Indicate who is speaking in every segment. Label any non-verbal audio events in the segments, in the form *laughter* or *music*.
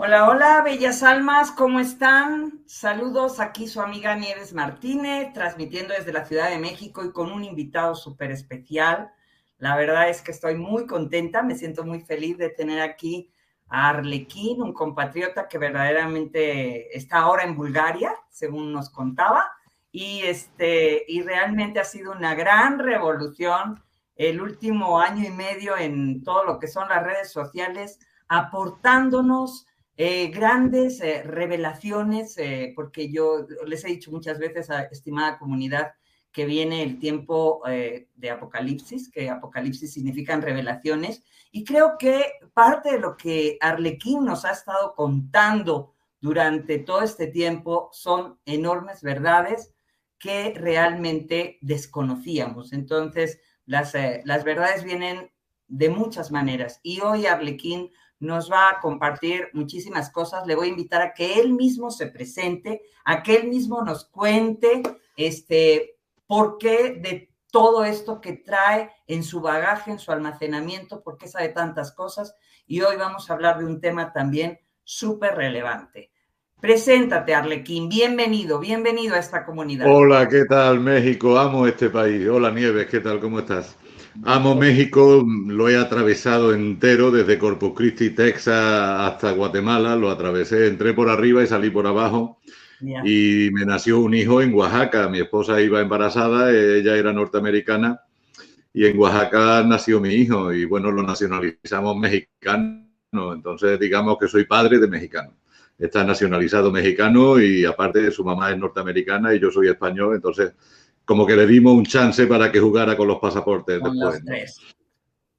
Speaker 1: Hola, hola, bellas almas, ¿cómo están? Saludos, aquí su amiga Nieves Martínez, transmitiendo desde la Ciudad de México y con un invitado súper especial. La verdad es que estoy muy contenta, me siento muy feliz de tener aquí a Arlequín, un compatriota que verdaderamente está ahora en Bulgaria, según nos contaba, y, este, y realmente ha sido una gran revolución el último año y medio en todo lo que son las redes sociales, aportándonos eh, grandes eh, revelaciones, eh, porque yo les he dicho muchas veces a estimada comunidad que viene el tiempo de Apocalipsis, que Apocalipsis significan revelaciones, y creo que parte de lo que Arlequín nos ha estado contando durante todo este tiempo son enormes verdades que realmente desconocíamos. Entonces, las, las verdades vienen de muchas maneras, y hoy Arlequín nos va a compartir muchísimas cosas. Le voy a invitar a que él mismo se presente, a que él mismo nos cuente este, por qué de todo esto que trae en su bagaje, en su almacenamiento, por qué sabe tantas cosas. Y hoy vamos a hablar de un tema también súper relevante. Preséntate, Arlequín. Bienvenido, bienvenido a esta comunidad.
Speaker 2: Hola, ¿qué tal, México? Amo este país. Hola, Nieves, ¿qué tal? ¿Cómo estás? Amo México, lo he atravesado entero desde Corpus Christi, Texas hasta Guatemala, lo atravesé, entré por arriba y salí por abajo. Y me nació un hijo en Oaxaca, mi esposa iba embarazada, ella era norteamericana y en Oaxaca nació mi hijo y bueno, lo nacionalizamos mexicano, entonces digamos que soy padre de mexicano. Está nacionalizado mexicano y aparte su mamá es norteamericana y yo soy español, entonces como que le dimos un chance para que jugara con los pasaportes después.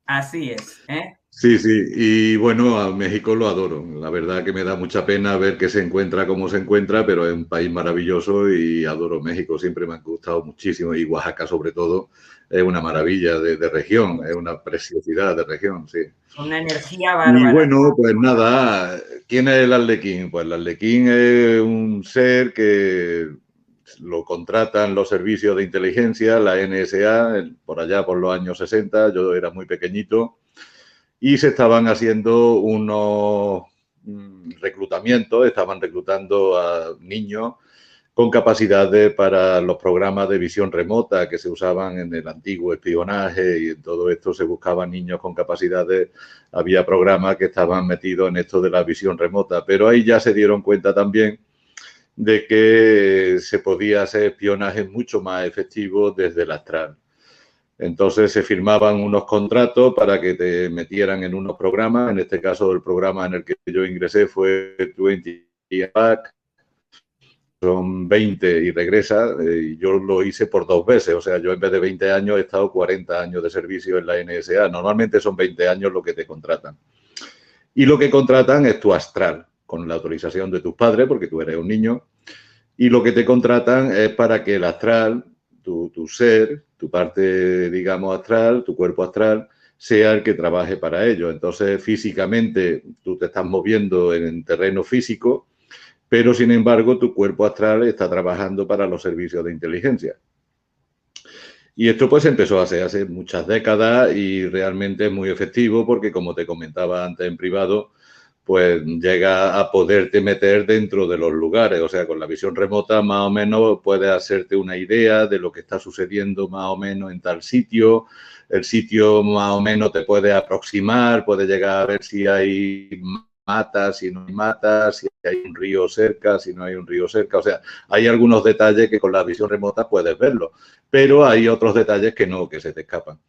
Speaker 1: Así es. ¿eh?
Speaker 2: Sí, sí, y bueno, a México lo adoro. La verdad que me da mucha pena ver que se encuentra como se encuentra, pero es un país maravilloso y adoro México. Siempre me ha gustado muchísimo y Oaxaca sobre todo es una maravilla de, región, es una preciosidad de región, sí.
Speaker 1: Una energía bárbara.
Speaker 2: Y bueno, pues nada, ¿quién es el Arlequín? Pues el Arlequín es un ser que lo contratan los servicios de inteligencia, la NSA, por allá por los años 60, yo era muy pequeñito, y se estaban haciendo unos mm, reclutamientos, estaban reclutando a niños con capacidades para los programas de visión remota que se usaban en el antiguo espionaje y en todo esto se buscaban niños con capacidades, había programas que estaban metidos en esto de la visión remota, pero ahí ya se dieron cuenta también de que se podía hacer espionaje mucho más efectivo desde el astral. Entonces se firmaban unos contratos para que te metieran en unos programas. En este caso, el programa en el que yo ingresé fue 20 Pack. Son 20 y regresa. Eh, y yo lo hice por dos veces. O sea, yo en vez de 20 años he estado 40 años de servicio en la NSA. Normalmente son 20 años lo que te contratan. Y lo que contratan es tu astral con la autorización de tus padres, porque tú eres un niño, y lo que te contratan es para que el astral, tu, ser, tu parte, digamos, astral, tu cuerpo astral, sea el que trabaje para ello. Entonces, físicamente, tú te estás moviendo en terreno físico, pero sin embargo, tu cuerpo astral está trabajando para los servicios de inteligencia. Y esto pues empezó hace, hace muchas décadas y realmente es muy efectivo porque, como te comentaba antes en privado, pues llega a poderte meter dentro de los lugares. O sea, con la visión remota más o menos puedes hacerte una idea de lo que está sucediendo más o menos en tal sitio. El sitio más o menos te puede aproximar, puede llegar a ver si hay matas, si no hay matas, si hay un río cerca, si no hay un río cerca. O sea, hay algunos detalles que con la visión remota puedes verlo, pero hay otros detalles que no, que se te escapan.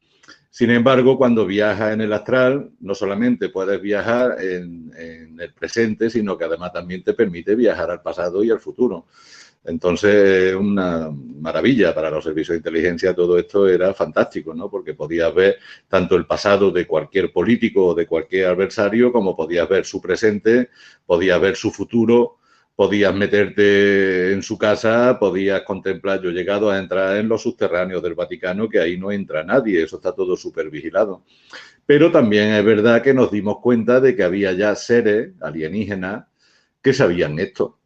Speaker 2: Sin embargo, cuando viajas en el astral, no solamente puedes viajar en, el presente, sino que además también te permite viajar al pasado y al futuro. Entonces, una maravilla para los servicios de inteligencia, todo esto era fantástico, ¿no? Porque podías ver tanto el pasado de cualquier político o de cualquier adversario, como podías ver su presente, podías ver su futuro, podías meterte en su casa, podías contemplar, yo he llegado a entrar en los subterráneos del Vaticano, que ahí no entra nadie, eso está todo súper vigilado. Pero también es verdad que nos dimos cuenta de que había ya seres alienígenas que sabían esto.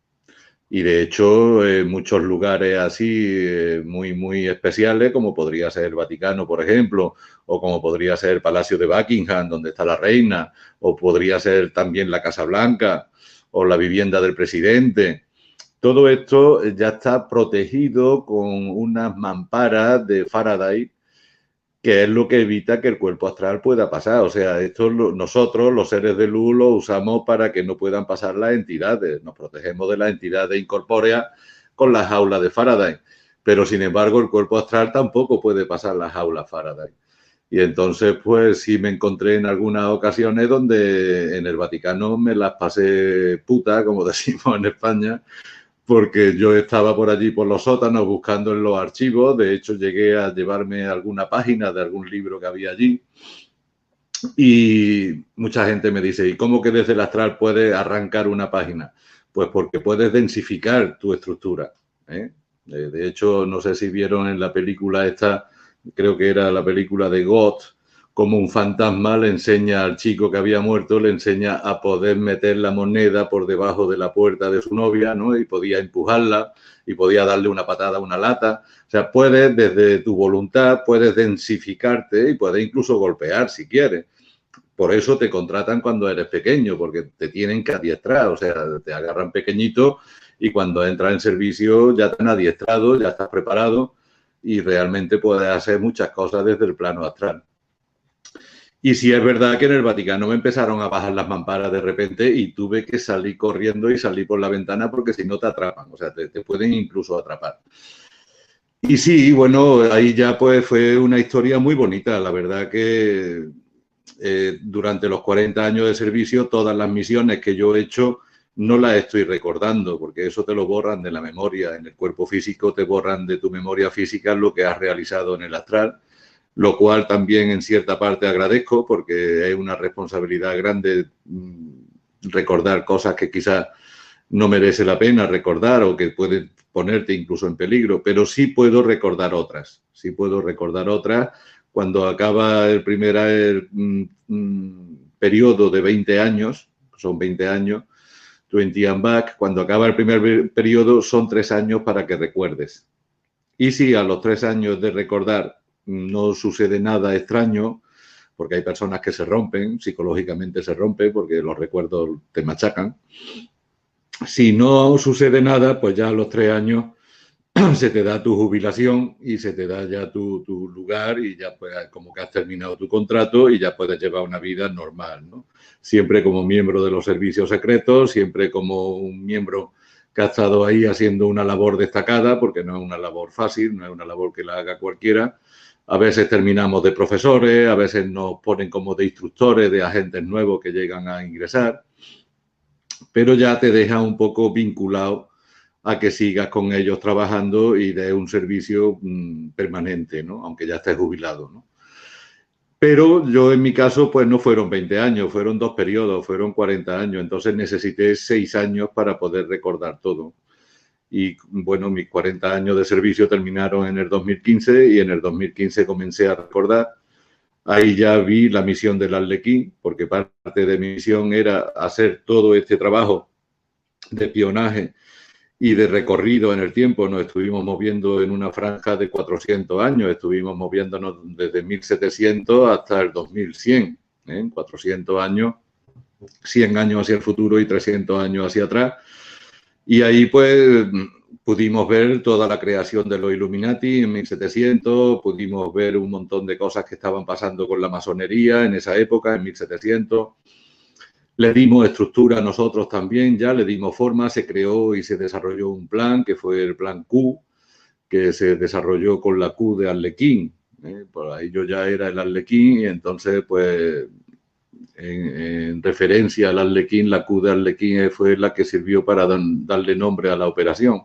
Speaker 2: Y de hecho, en muchos lugares así eh, muy, muy especiales, como podría ser el Vaticano, por ejemplo, o como podría ser el Palacio de Buckingham, donde está la reina, o podría ser también la Casa Blanca, o la vivienda del presidente. Todo esto ya está protegido con unas mamparas de Faraday, que es lo que evita que el cuerpo astral pueda pasar. O sea, esto nosotros, los seres de luz, lo usamos para que no puedan pasar las entidades. Nos protegemos de las entidades incorpóreas con las jaulas de Faraday. Pero sin embargo, el cuerpo astral tampoco puede pasar las jaulas Faraday. Y entonces, pues sí me encontré en algunas ocasiones donde en el Vaticano me las pasé puta, como *laughs* decimos en España, porque yo estaba por allí por los sótanos buscando en los archivos. De hecho, llegué a llevarme alguna página de algún libro que había allí. Y mucha gente me dice, ¿y cómo que desde el astral puedes arrancar una página? Pues porque puedes densificar tu estructura. ¿eh? De hecho, no sé si vieron en la película esta, creo que era la película de God, como un fantasma le enseña al chico que había muerto, le enseña a poder meter la moneda por debajo de la puerta de su novia, ¿no? Y podía empujarla y podía darle una patada a una lata. O sea, puedes desde tu voluntad, puedes densificarte y puedes incluso golpear si quieres. Por eso te contratan cuando eres pequeño, porque te tienen que adiestrar, o sea, te agarran pequeñito y cuando entras en servicio ya te han adiestrado, ya estás preparado y realmente puedes hacer muchas cosas desde el plano astral. Y si es verdad que en el Vaticano me empezaron a bajar las mamparas de repente y tuve que salir corriendo y salir por la ventana porque si no te atrapan, o sea, te, pueden incluso atrapar. Y sí, bueno, ahí ya pues fue una historia muy bonita. La verdad que eh, durante los 40 años de servicio, todas las misiones que yo he hecho, no la estoy recordando, porque eso te lo borran de la memoria. En el cuerpo físico te borran de tu memoria física lo que has realizado en el astral, lo cual también en cierta parte agradezco, porque es una responsabilidad grande mm, recordar cosas que quizás no merece la pena recordar o que pueden ponerte incluso en peligro, pero sí puedo recordar otras, sí puedo recordar otras. Cuando acaba el primer mm, mm, periodo de 20 años, son 20 años, 20 and back, cuando acaba el primer periodo, son tres años para que recuerdes. Y si a los tres años de recordar no sucede nada extraño, porque hay personas que se rompen, psicológicamente se rompen porque los recuerdos te machacan. Si no sucede nada, pues ya a los tres años *clears throat* se te da tu jubilación y se te da ya tu, lugar y ya pues como que has terminado tu contrato y ya puedes llevar una vida normal, ¿no? Siempre como miembro de los servicios secretos, siempre como un miembro que ha estado ahí haciendo una labor destacada, porque no es una labor fácil, no es una labor que la haga cualquiera. A veces terminamos de profesores, a veces nos ponen como de instructores, de agentes nuevos que llegan a ingresar, pero ya te deja un poco vinculado a que sigas con ellos trabajando y de un servicio mm, permanente, ¿no? Aunque ya estés jubilado, ¿no? Pero yo en mi caso, pues no fueron 20 años, fueron dos periodos, fueron 40 años, entonces necesité seis años para poder recordar todo. Y bueno, mis 40 años de servicio terminaron en el 2015 y en el 2015 comencé a recordar. Ahí ya vi la misión del Arlequín, porque parte de mi misión era hacer todo este trabajo de espionaje y de recorrido en el tiempo nos estuvimos moviendo en una franja de 400 años, estuvimos moviéndonos desde 1700 hasta el 2100, ¿eh? 400 años, 100 años hacia el futuro y 300 años hacia atrás. Y ahí pues pudimos ver toda la creación de los Illuminati en 1700, pudimos ver un montón de cosas que estaban pasando con la masonería en esa época, en 1700 le dimos estructura a nosotros también, ya le dimos forma, se creó y se desarrolló un plan que fue el plan Q, que se desarrolló con la Q de Arlequín. ¿eh? Por ahí yo ya era el Arlequín y entonces, pues, en, referencia al Arlequín, la Q de Arlequín fue la que sirvió para darle nombre a la operación.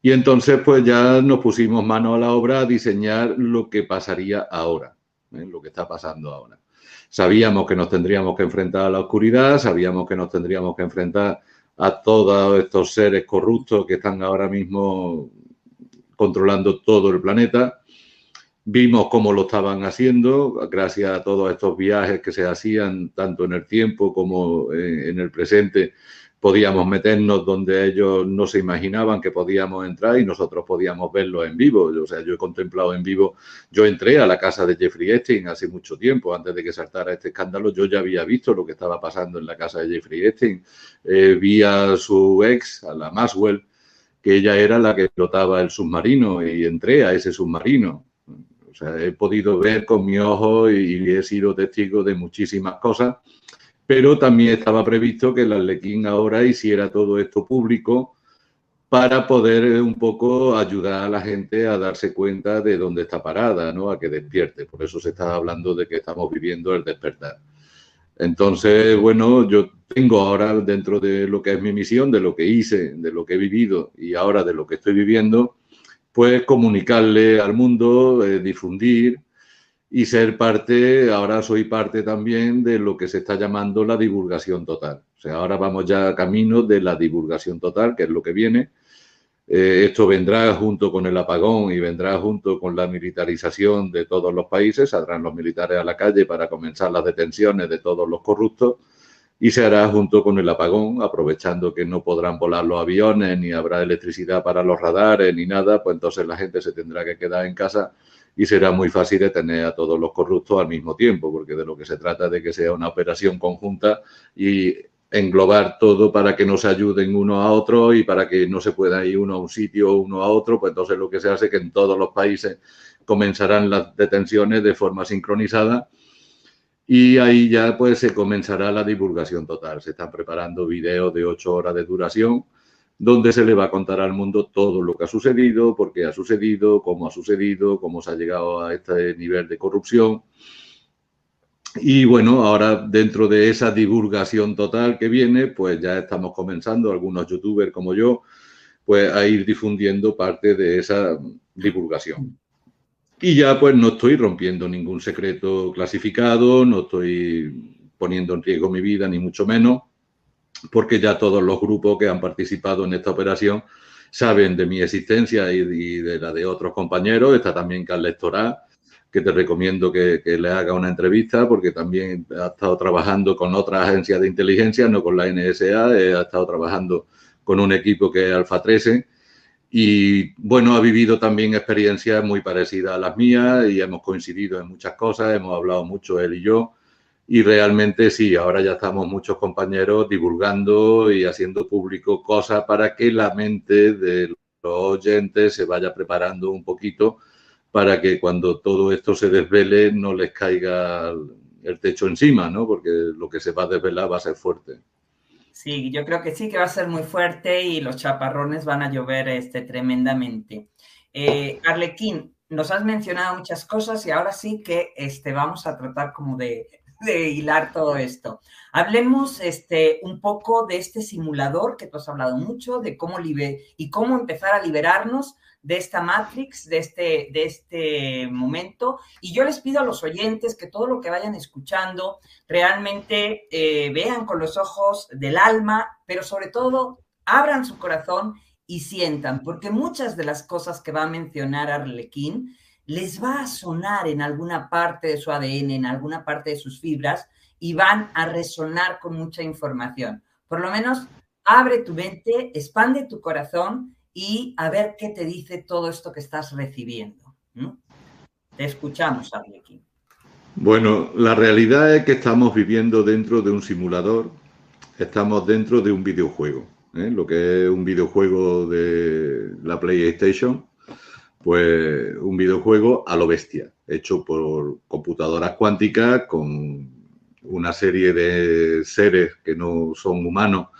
Speaker 2: Y entonces, pues ya nos pusimos mano a la obra a diseñar lo que pasaría ahora, ¿eh? lo que está pasando ahora. Sabíamos que nos tendríamos que enfrentar a la oscuridad, sabíamos que nos tendríamos que enfrentar a todos estos seres corruptos que están ahora mismo controlando todo el planeta. Vimos cómo lo estaban haciendo, gracias a todos estos viajes que se hacían tanto en el tiempo como en el presente podíamos meternos donde ellos no se imaginaban que podíamos entrar y nosotros podíamos verlo en vivo. O sea, yo he contemplado en vivo, yo entré a la casa de Jeffrey Epstein hace mucho tiempo, antes de que saltara este escándalo, yo ya había visto lo que estaba pasando en la casa de Jeffrey Epstein. Eh, vi a su ex, a la Maxwell, que ella era la que explotaba el submarino y entré a ese submarino. O sea, he podido ver con mi ojo y he sido testigo de muchísimas cosas pero también estaba previsto que el Arlequín ahora hiciera todo esto público para poder un poco ayudar a la gente a darse cuenta de dónde está parada, ¿no? A que despierte. Por eso se está hablando de que estamos viviendo el despertar. Entonces, bueno, yo tengo ahora dentro de lo que es mi misión, de lo que hice, de lo que he vivido y ahora de lo que estoy viviendo, pues comunicarle al mundo, eh, difundir y ser parte, ahora soy parte también de lo que se está llamando la divulgación total. O sea, ahora vamos ya camino de la divulgación total, que es lo que viene. Eh, esto vendrá junto con el apagón y vendrá junto con la militarización de todos los países. Saldrán los militares a la calle para comenzar las detenciones de todos los corruptos y se hará junto con el apagón, aprovechando que no podrán volar los aviones, ni habrá electricidad para los radares, ni nada, pues entonces la gente se tendrá que quedar en casa y será muy fácil detener a todos los corruptos al mismo tiempo, porque de lo que se trata es de que sea una operación conjunta y englobar todo para que no se ayuden uno a otro y para que no se pueda ir uno a un sitio o uno a otro, pues entonces lo que se hace es que en todos los países comenzarán las detenciones de forma sincronizada y ahí ya pues se comenzará la divulgación total. Se están preparando videos de ocho horas de duración donde se le va a contar al mundo todo lo que ha sucedido, por qué ha sucedido, cómo ha sucedido, cómo se ha llegado a este nivel de corrupción. Y bueno, ahora dentro de esa divulgación total que viene, pues ya estamos comenzando, algunos youtubers como yo, pues a ir difundiendo parte de esa divulgación. Y ya pues no estoy rompiendo ningún secreto clasificado, no estoy poniendo en riesgo mi vida, ni mucho menos porque ya todos los grupos que han participado en esta operación saben de mi existencia y, de la de otros compañeros. Está también Carles Torá, que te recomiendo que, le haga una entrevista porque también ha estado trabajando con otras agencias de inteligencia, no con la NSA, eh, ha estado trabajando con un equipo que es Alfa 13 y bueno, ha vivido también experiencias muy parecidas a las mías y hemos coincidido en muchas cosas, hemos hablado mucho él y yo y realmente sí, ahora ya estamos muchos compañeros divulgando y haciendo público cosas para que la mente de los oyentes se vaya preparando un poquito para que cuando todo esto se desvele no les caiga el techo encima, ¿no? Porque lo que se va a desvelar va a ser fuerte.
Speaker 1: Sí, yo creo que sí que va a ser muy fuerte y los chaparrones van a llover este, tremendamente. Eh, Arlequín, nos has mencionado muchas cosas y ahora sí que este, vamos a tratar como de de hilar todo esto. Hablemos este, un poco de este simulador que tú has hablado mucho, de cómo y cómo empezar a liberarnos de esta Matrix, de este, de este momento. Y yo les pido a los oyentes que todo lo que vayan escuchando realmente eh, vean con los ojos del alma, pero sobre todo abran su corazón y sientan, porque muchas de las cosas que va a mencionar Arlequín les va a sonar en alguna parte de su ADN, en alguna parte de sus fibras, y van a resonar con mucha información. Por lo menos, abre tu mente, expande tu corazón y a ver qué te dice todo esto que estás recibiendo. Te escuchamos, Arlequín.
Speaker 2: Bueno, la realidad es que estamos viviendo dentro de un simulador, estamos dentro de un videojuego, ¿eh? lo que es un videojuego de la PlayStation, pues un videojuego a lo bestia, hecho por computadoras cuánticas con una serie de seres que no son humanos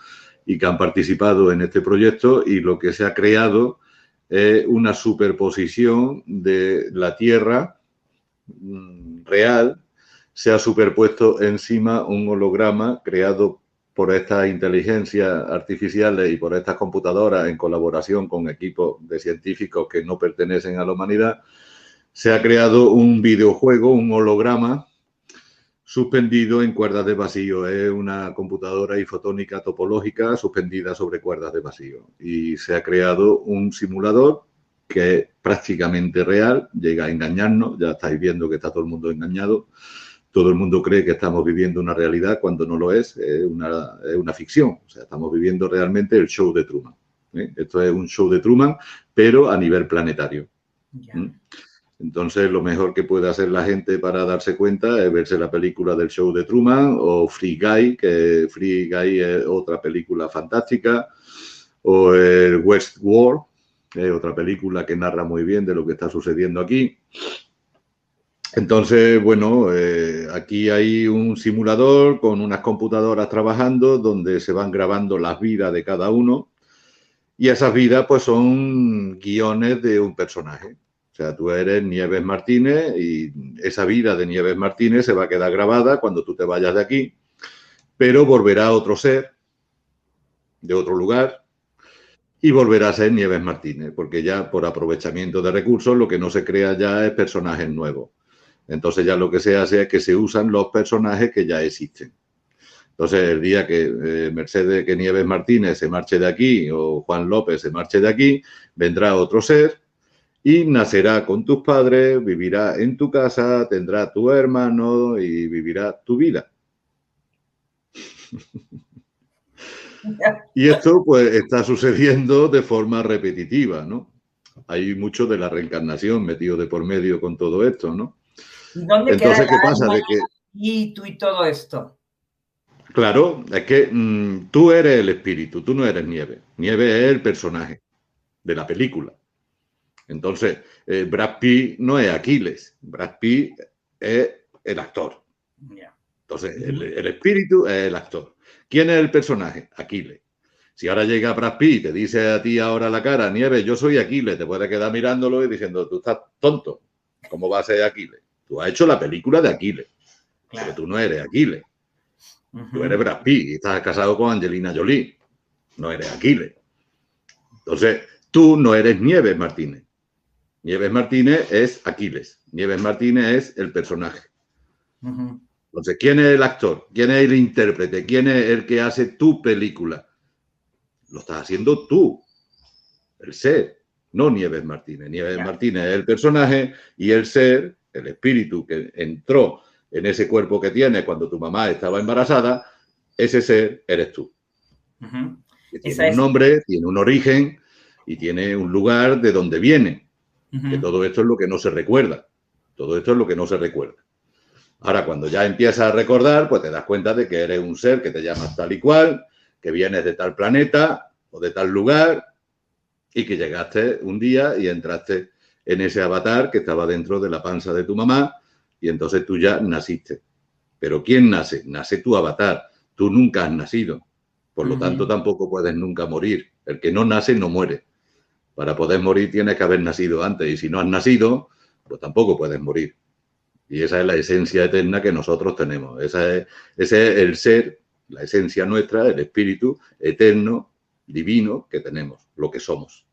Speaker 2: y que han participado en este proyecto y lo que se ha creado es una superposición de la Tierra mm, real, se ha superpuesto encima un holograma creado por estas inteligencias artificiales y por estas computadoras en colaboración con equipos de científicos que no pertenecen a la humanidad, se ha creado un videojuego, un holograma suspendido en cuerdas de vacío. Es una computadora ifotónica topológica suspendida sobre cuerdas de vacío. Y se ha creado un simulador que es prácticamente real, llega a engañarnos, ya estáis viendo que está todo el mundo engañado, todo el mundo cree que estamos viviendo una realidad cuando no lo es, es una, es una ficción. O sea, estamos viviendo realmente el show de Truman. ¿eh? Esto es un show de Truman, pero a nivel planetario. ¿Mm? Entonces, lo mejor que puede hacer la gente para darse cuenta es verse la película del show de Truman o Free Guy, que Free Guy es otra película fantástica, o el West War, es otra película que narra muy bien de lo que está sucediendo aquí. Entonces, bueno, eh, aquí hay un simulador con unas computadoras trabajando donde se van grabando las vidas de cada uno y esas vidas pues son guiones de un personaje. O sea, tú eres Nieves Martínez y esa vida de Nieves Martínez se va a quedar grabada cuando tú te vayas de aquí, pero volverá otro ser de otro lugar y volverá a ser Nieves Martínez, porque ya por aprovechamiento de recursos lo que no se crea ya es personajes nuevos. Entonces ya lo que se hace es que se usan los personajes que ya existen. Entonces, el día que eh, Mercedes, que Nieves Martínez se marche de aquí o Juan López se marche de aquí, vendrá otro ser y nacerá con tus padres, vivirá en tu casa, tendrá tu hermano y vivirá tu vida. *laughs* y esto pues está sucediendo de forma repetitiva, ¿no? Hay mucho de la reencarnación metido de por medio con todo esto, ¿no?
Speaker 1: Entonces, ¿qué pasa? De que... Y tú y todo esto.
Speaker 2: Claro, es que mm, tú eres el espíritu, tú no eres Nieve. Nieve es el personaje de la película. Entonces, eh, Brad Pitt no es Aquiles, Brad Pitt es el actor. Entonces, el, espíritu es el actor. ¿Quién es el personaje? Aquiles. Si ahora llega Brad Pitt y te dice a ti ahora la cara, Nieve, yo soy Aquiles, te puedes quedar mirándolo y diciendo, tú estás tonto. ¿Cómo va a ser Aquiles? Tú has hecho la película de Aquiles, pero tú no eres Aquiles. Tú eres Brad Pitt y estás casado con Angelina Jolie. No eres Aquiles. Entonces, tú no eres Nieves Martínez. Nieves Martínez es Aquiles. Nieves Martínez es el personaje. Entonces, ¿quién es el actor? ¿Quién es el intérprete? ¿Quién es el que hace tu película? Lo estás haciendo tú, el ser, no Nieves Martínez. Nieves Martínez es el personaje y el ser, el espíritu que entró en ese cuerpo que tienes cuando tu mamá estaba embarazada, ese ser eres tú. tiene un nombre, tiene un origen y tiene un lugar de donde viene. Que todo esto es lo que no se recuerda. Todo esto es lo que no se recuerda. Ahora, cuando ya empiezas a recordar, pues te das cuenta de que eres un ser que te llamas tal y cual, que vienes de tal planeta o de tal lugar y que llegaste un día y entraste en ese avatar que estaba dentro de la panza de tu mamá y entonces tú ya naciste. Pero ¿quién nace? Nace tu avatar. Tú nunca has nacido. Por lo tanto, tampoco puedes nunca morir. El que no nace no muere. Para poder morir tienes que haber nacido antes. Y si no has nacido, pues tampoco puedes morir. Y esa es la esencia eterna que nosotros tenemos. Esa es, ese es el ser, la esencia nuestra, el espíritu eterno, divino que tenemos, lo que somos.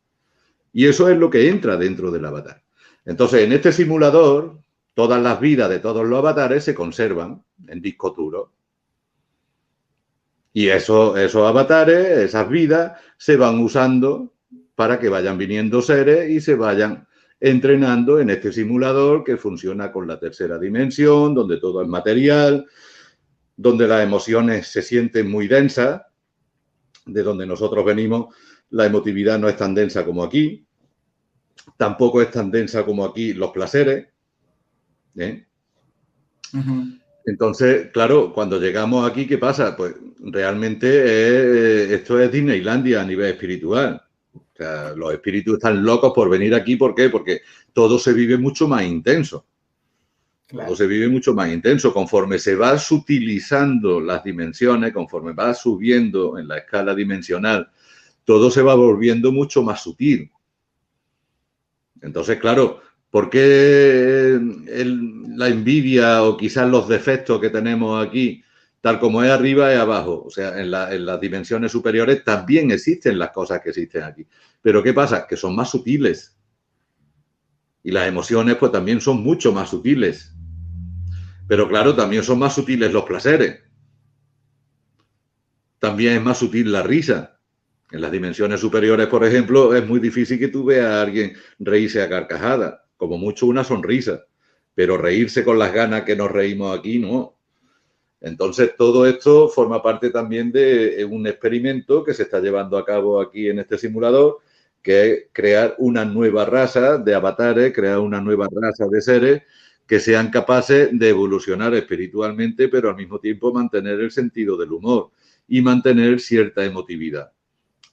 Speaker 2: Y eso es lo que entra dentro del avatar. Entonces, en este simulador, todas las vidas de todos los avatares se conservan en disco duro. Y eso, esos avatares, esas vidas, se van usando para que vayan viniendo seres y se vayan entrenando en este simulador que funciona con la tercera dimensión, donde todo es material, donde las emociones se sienten muy densas, de donde nosotros venimos, la emotividad no es tan densa como aquí, tampoco es tan densa como aquí los placeres, ¿eh? Entonces, claro, cuando llegamos aquí, ¿qué pasa? Pues realmente esto es Disneylandia a nivel espiritual. O sea, los espíritus están locos por venir aquí. ¿Por qué? Porque todo se vive mucho más intenso. Todo se vive mucho más intenso. Conforme se va sutilizando las dimensiones, conforme va subiendo en la escala dimensional, todo se va volviendo mucho más sutil. Entonces, claro, ¿Por qué la envidia o quizás los defectos que tenemos aquí, tal como es arriba, es abajo? O sea, en, las dimensiones superiores también existen las cosas que existen aquí. Pero ¿qué pasa? Que son más sutiles. Y las emociones pues también son mucho más sutiles. Pero claro, también son más sutiles los placeres. También es más sutil la risa. En las dimensiones superiores, por ejemplo, es muy difícil que tú veas a alguien reírse a carcajadas como mucho una sonrisa. pero reírse con las ganas que nos reímos aquí, no. Entonces, todo esto forma parte también de un experimento que se está llevando a cabo aquí en este simulador, que es crear una nueva raza de avatares, crear una nueva raza de seres que sean capaces de evolucionar espiritualmente, pero al mismo tiempo mantener el sentido del humor y mantener cierta emotividad,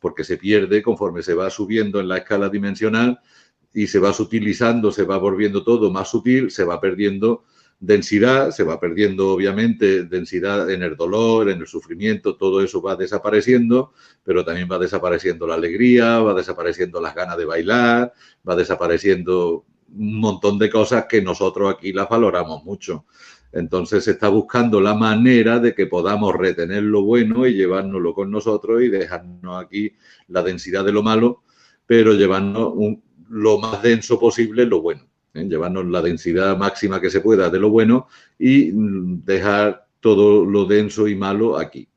Speaker 2: porque se pierde conforme se va subiendo en la escala dimensional y se va sutilizando, se va volviendo todo más sutil, se va perdiendo densidad, se va perdiendo obviamente densidad en el dolor, en el sufrimiento, todo eso va desapareciendo, pero también va desapareciendo la alegría, va desapareciendo las ganas de bailar, va desapareciendo un montón de cosas que nosotros aquí las valoramos mucho. Entonces se está buscando la manera de que podamos retener lo bueno y llevárnoslo con nosotros y dejarnos aquí la densidad de lo malo, pero llevarnos lo más denso posible lo bueno. ¿eh? llevarnos la densidad máxima que se pueda de lo bueno y mm, dejar todo lo denso y malo aquí.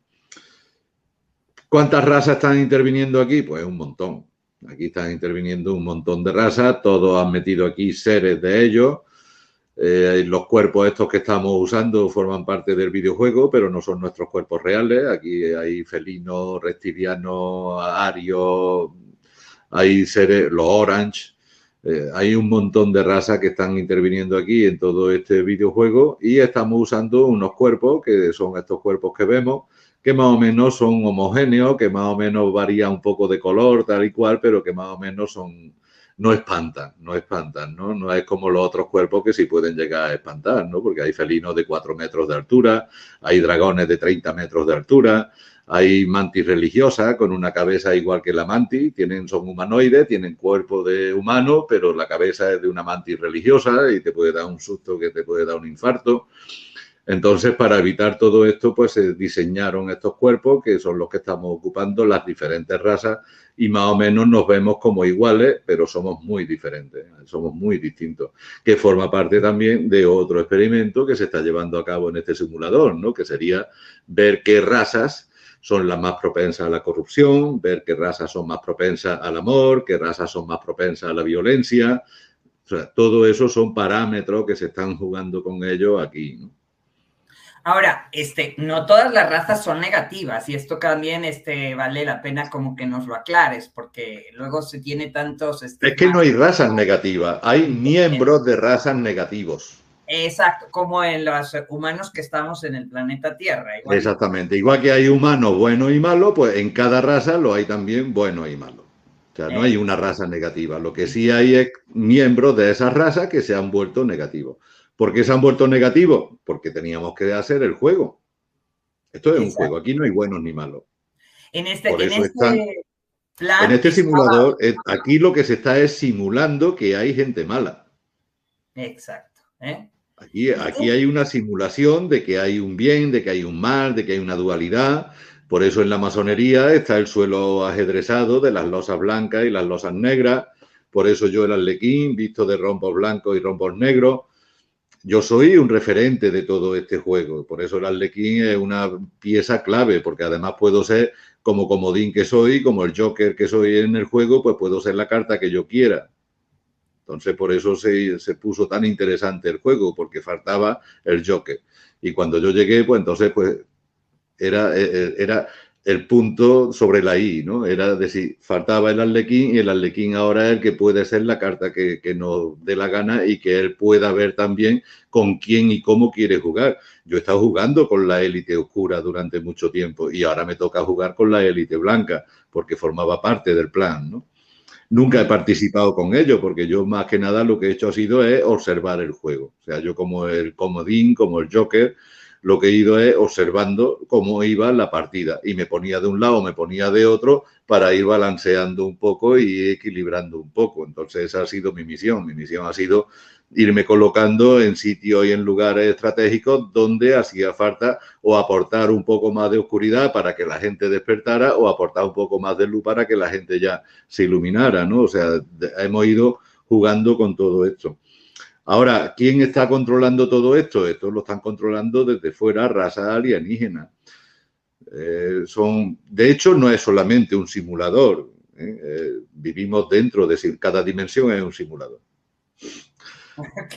Speaker 2: ¿Cuántas razas están interviniendo aquí? Pues un montón. Aquí están interviniendo un montón de razas, todos han metido aquí seres de ellos. Eh, los cuerpos estos que estamos usando forman parte del videojuego, pero no son nuestros cuerpos reales. Aquí hay felinos, reptilianos, arios, hay seres, los orange. Eh, hay un montón de razas que están interviniendo aquí en todo este videojuego y estamos usando unos cuerpos que son estos cuerpos que vemos que más o menos son homogéneos, que más o menos varía un poco de color, tal y cual, pero que más o menos son, no espantan, no espantan, ¿no? No es como los otros cuerpos que sí pueden llegar a espantar, ¿no? Porque hay felinos de 4 metros de altura, hay dragones de 30 metros de altura, hay mantis religiosas con una cabeza igual que la mantis, tienen, son humanoides, tienen cuerpo de humano, pero la cabeza es de una mantis religiosa y te puede dar un susto que te puede dar un infarto. Entonces, para evitar todo esto, pues se diseñaron estos cuerpos, que son los que estamos ocupando las diferentes razas, y más o menos nos vemos como iguales, pero somos muy diferentes, somos muy distintos, que forma parte también de otro experimento que se está llevando a cabo en este simulador, ¿no? Que sería ver qué razas son las más propensas a la corrupción, ver qué razas son más propensas al amor, qué razas son más propensas a la violencia. O sea, todo eso son parámetros que se están jugando con ellos aquí, ¿no?
Speaker 1: Ahora, este, no todas las razas son negativas y esto también este, vale la pena como que nos lo aclares porque luego se tiene tantos...
Speaker 2: Este, es que no hay razas negativas, hay miembros de razas negativos.
Speaker 1: Exacto, como en los humanos que estamos en el planeta Tierra.
Speaker 2: Exactamente, igual que hay humanos buenos y malos, pues en cada raza lo hay también bueno y malo. O sea, no hay una raza negativa. Lo que sí hay es miembros de esa raza que se han vuelto negativos. ¿Por qué se han vuelto negativos? Porque teníamos que hacer el juego. Esto es un juego, aquí no hay buenos ni malos.
Speaker 1: En este, en este
Speaker 2: plan. En este simulador, aquí lo que se está es simulando que hay gente mala.
Speaker 1: Exacto. ¿eh?
Speaker 2: Aquí, aquí hay una simulación de que hay un bien, de que hay un mal, de que hay una dualidad. Por eso en la masonería está el suelo ajedrezado de las losas blancas y las losas negras. Por eso yo el arlequín, visto de rombos blancos y rombos negros yo soy un referente de todo este juego, por eso el Arlequín es una pieza clave, porque además puedo ser como comodín que soy, como el Joker que soy en el juego, pues puedo ser la carta que yo quiera. Entonces, por eso se, se puso tan interesante el juego, porque faltaba el Joker. Y cuando yo llegué, pues entonces, pues era, eh, eh, era el punto sobre la I, ¿no? Era decir, faltaba el Arlequín y el Arlequín ahora es el que puede ser la carta que, nos dé la gana y que él pueda ver también con quién y cómo quiere jugar. Yo he estado jugando con la élite oscura durante mucho tiempo y ahora me toca jugar con la élite blanca porque formaba parte del plan, ¿no? Nunca he participado con ellos porque yo más que nada lo que he hecho ha sido es observar el juego. O sea, yo como el comodín, como el Joker, lo que he ido es observando cómo iba la partida y me ponía de un lado, me ponía de otro para ir balanceando un poco y equilibrando un poco. Entonces esa ha sido mi misión. Mi misión ha sido irme colocando en sitios y en lugares estratégicos donde hacía falta o aportar un poco más de oscuridad para que la gente despertara o aportar un poco más de luz para que la gente ya se iluminara, ¿no? O sea, hemos ido jugando con todo esto. Ahora, ¿quién está controlando todo esto? Esto lo están controlando desde fuera razas alienígenas. Eh, son, de hecho, no es solamente un simulador. ¿eh? Eh, vivimos dentro de cada dimensión es un simulador.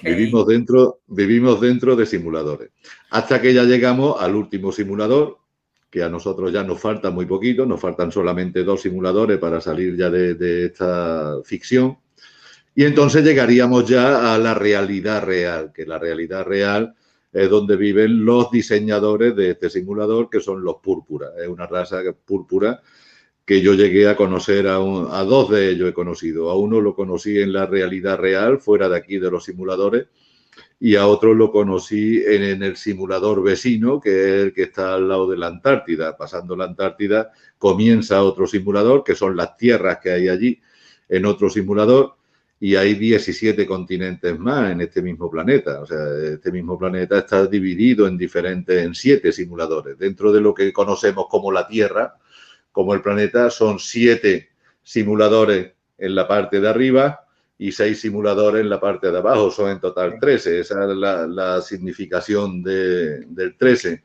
Speaker 2: Vivimos, dentro, vivimos dentro de simuladores. Hasta que ya llegamos al último simulador, que a nosotros ya nos falta muy poquito, nos faltan solamente dos simuladores para salir ya de, esta ficción. Y entonces llegaríamos ya a la realidad real, que la realidad real es donde viven los diseñadores de este simulador, que son los púrpura. Es una raza púrpura que yo llegué a conocer a, a, dos de ellos he conocido. A uno lo conocí en la realidad real, fuera de aquí de los simuladores, y a otro lo conocí en, el simulador vecino, que es el que está al lado de la Antártida. Pasando la Antártida comienza otro simulador, que son las tierras que hay allí, en otro simulador, y hay 17 continentes más en este mismo planeta. O sea, este mismo planeta está dividido en diferentes, en siete simuladores. Dentro de lo que conocemos como la Tierra, como el planeta, son siete simuladores en la parte de arriba y seis simuladores en la parte de abajo. Son en total 13. Esa es la, significación del 13.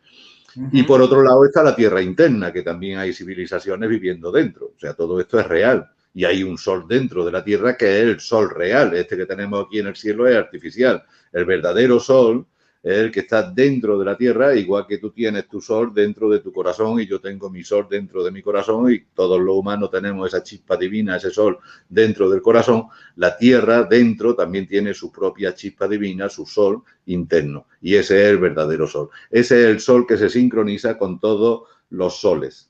Speaker 2: Y por otro lado está la Tierra interna, que también hay civilizaciones viviendo dentro. O sea, todo esto es real. Y hay un sol dentro de la Tierra que es el sol real. Este que tenemos aquí en el cielo es artificial. El verdadero sol es el que está dentro de la tierra, igual que tú tienes tu sol dentro de tu corazón y yo tengo mi sol dentro de mi corazón y todos los humanos tenemos esa chispa divina, ese sol dentro del corazón. La tierra dentro también tiene su propia chispa divina, su sol interno y ese es el verdadero sol. Ese es el sol que se sincroniza con todos los soles.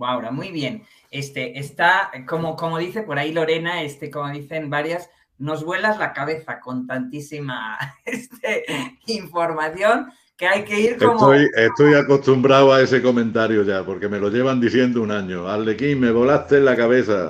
Speaker 1: Ahora, muy bien. Este está, como, como dice por ahí Lorena, este, como dicen varias, nos vuelas la cabeza con tantísima *laughs* este, información que hay que ir
Speaker 2: como... Estoy, acostumbrado a ese comentario ya, porque me lo llevan diciendo un año. Arlequín, me volaste en la cabeza.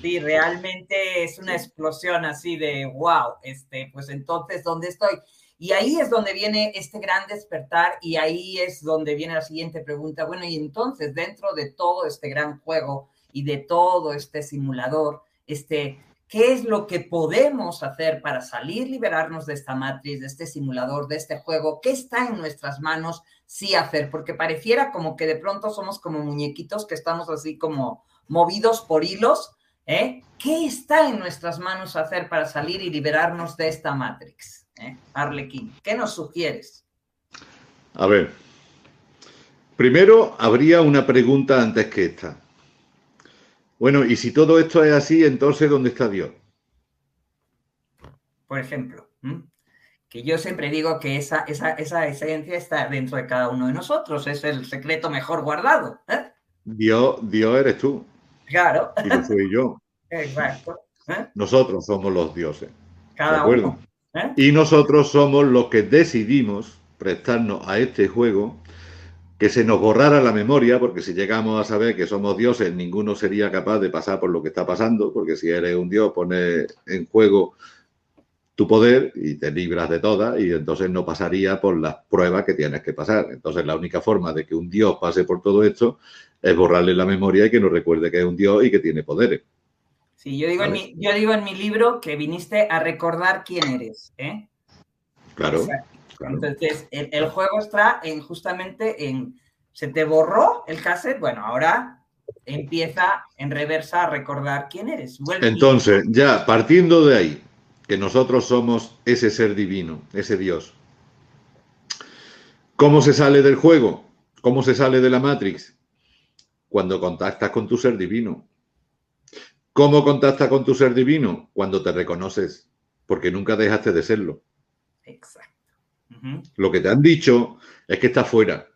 Speaker 1: Sí, realmente es una explosión así de wow, este, pues entonces, ¿dónde estoy? Y ahí es donde viene este gran despertar y ahí es donde viene la siguiente pregunta. Bueno, y entonces, dentro de todo este gran juego y de todo este simulador, este, qué es lo que podemos hacer para salir, liberarnos de esta matriz, de este simulador, de este juego, qué está en nuestras manos sí hacer, porque pareciera como que de pronto somos como muñequitos que estamos así como movidos por hilos. ¿eh? ¿Qué está en nuestras manos hacer para salir y liberarnos de esta matrix? ¿Eh? Arlequín, ¿qué nos sugieres?
Speaker 2: A ver, primero habría una pregunta antes que esta. Bueno, y si todo esto es así, entonces ¿dónde está Dios?
Speaker 1: Por ejemplo, que yo siempre digo que esa, esa, esa, esencia está dentro de cada uno de nosotros, es el secreto mejor guardado. ¿eh?
Speaker 2: Dios, Dios eres tú.
Speaker 1: Claro.
Speaker 2: Y lo soy yo. *laughs*
Speaker 1: Exacto.
Speaker 2: ¿eh? Nosotros somos los dioses.
Speaker 1: Cada uno. ¿eh?
Speaker 2: Y nosotros somos los que decidimos prestarnos a este juego que se nos borrara la memoria, porque si llegamos a saber que somos dioses, ninguno sería capaz de pasar por lo que está pasando, porque si eres un dios, pones en juego tu poder y te libras de todas y entonces no pasaría por las pruebas que tienes que pasar. Entonces la única forma de que un dios pase por todo esto es borrarle la memoria y que nos recuerde que es un dios y que tiene poderes.
Speaker 1: Sí, yo digo, en mi, yo digo en mi libro que viniste a recordar quién eres. ¿eh?
Speaker 2: Claro.
Speaker 1: Entonces, el, juego está en justamente en, se te borró el cassette, bueno, ahora empieza en reversa a recordar quién eres.
Speaker 2: Entonces, ya partiendo de ahí, que nosotros somos ese ser divino, ese Dios. ¿Cómo se sale del juego? ¿Cómo se sale de la Matrix? Cuando contactas con tu ser divino. ¿Cómo contactas con tu ser divino? Cuando te reconoces, porque nunca dejaste de serlo.
Speaker 1: Exacto.
Speaker 2: Lo que te han dicho es que está fuera,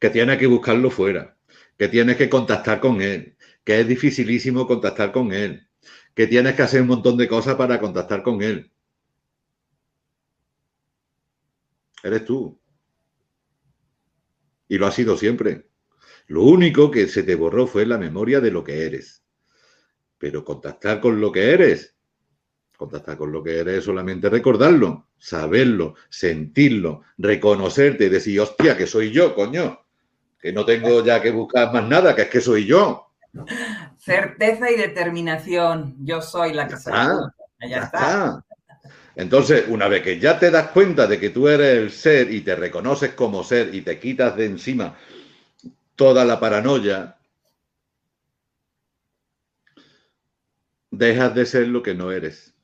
Speaker 2: que tienes que buscarlo fuera, que tienes que contactar con él, que es dificilísimo contactar con él, que tienes que hacer un montón de cosas para contactar con él. Eres tú. Y lo ha sido siempre. Lo único que se te borró fue la memoria de lo que eres. Pero contactar con lo que eres Contactar con lo que eres solamente recordarlo, saberlo, sentirlo, reconocerte y decir, hostia, que soy yo, coño. Que no tengo ya que buscar más nada, que es que soy yo.
Speaker 1: Certeza y determinación. Yo soy la que soy.
Speaker 2: ya, está. Entonces, una vez que ya te das cuenta de que tú eres el ser y te reconoces como ser y te quitas de encima toda la paranoia, dejas de ser lo que no eres.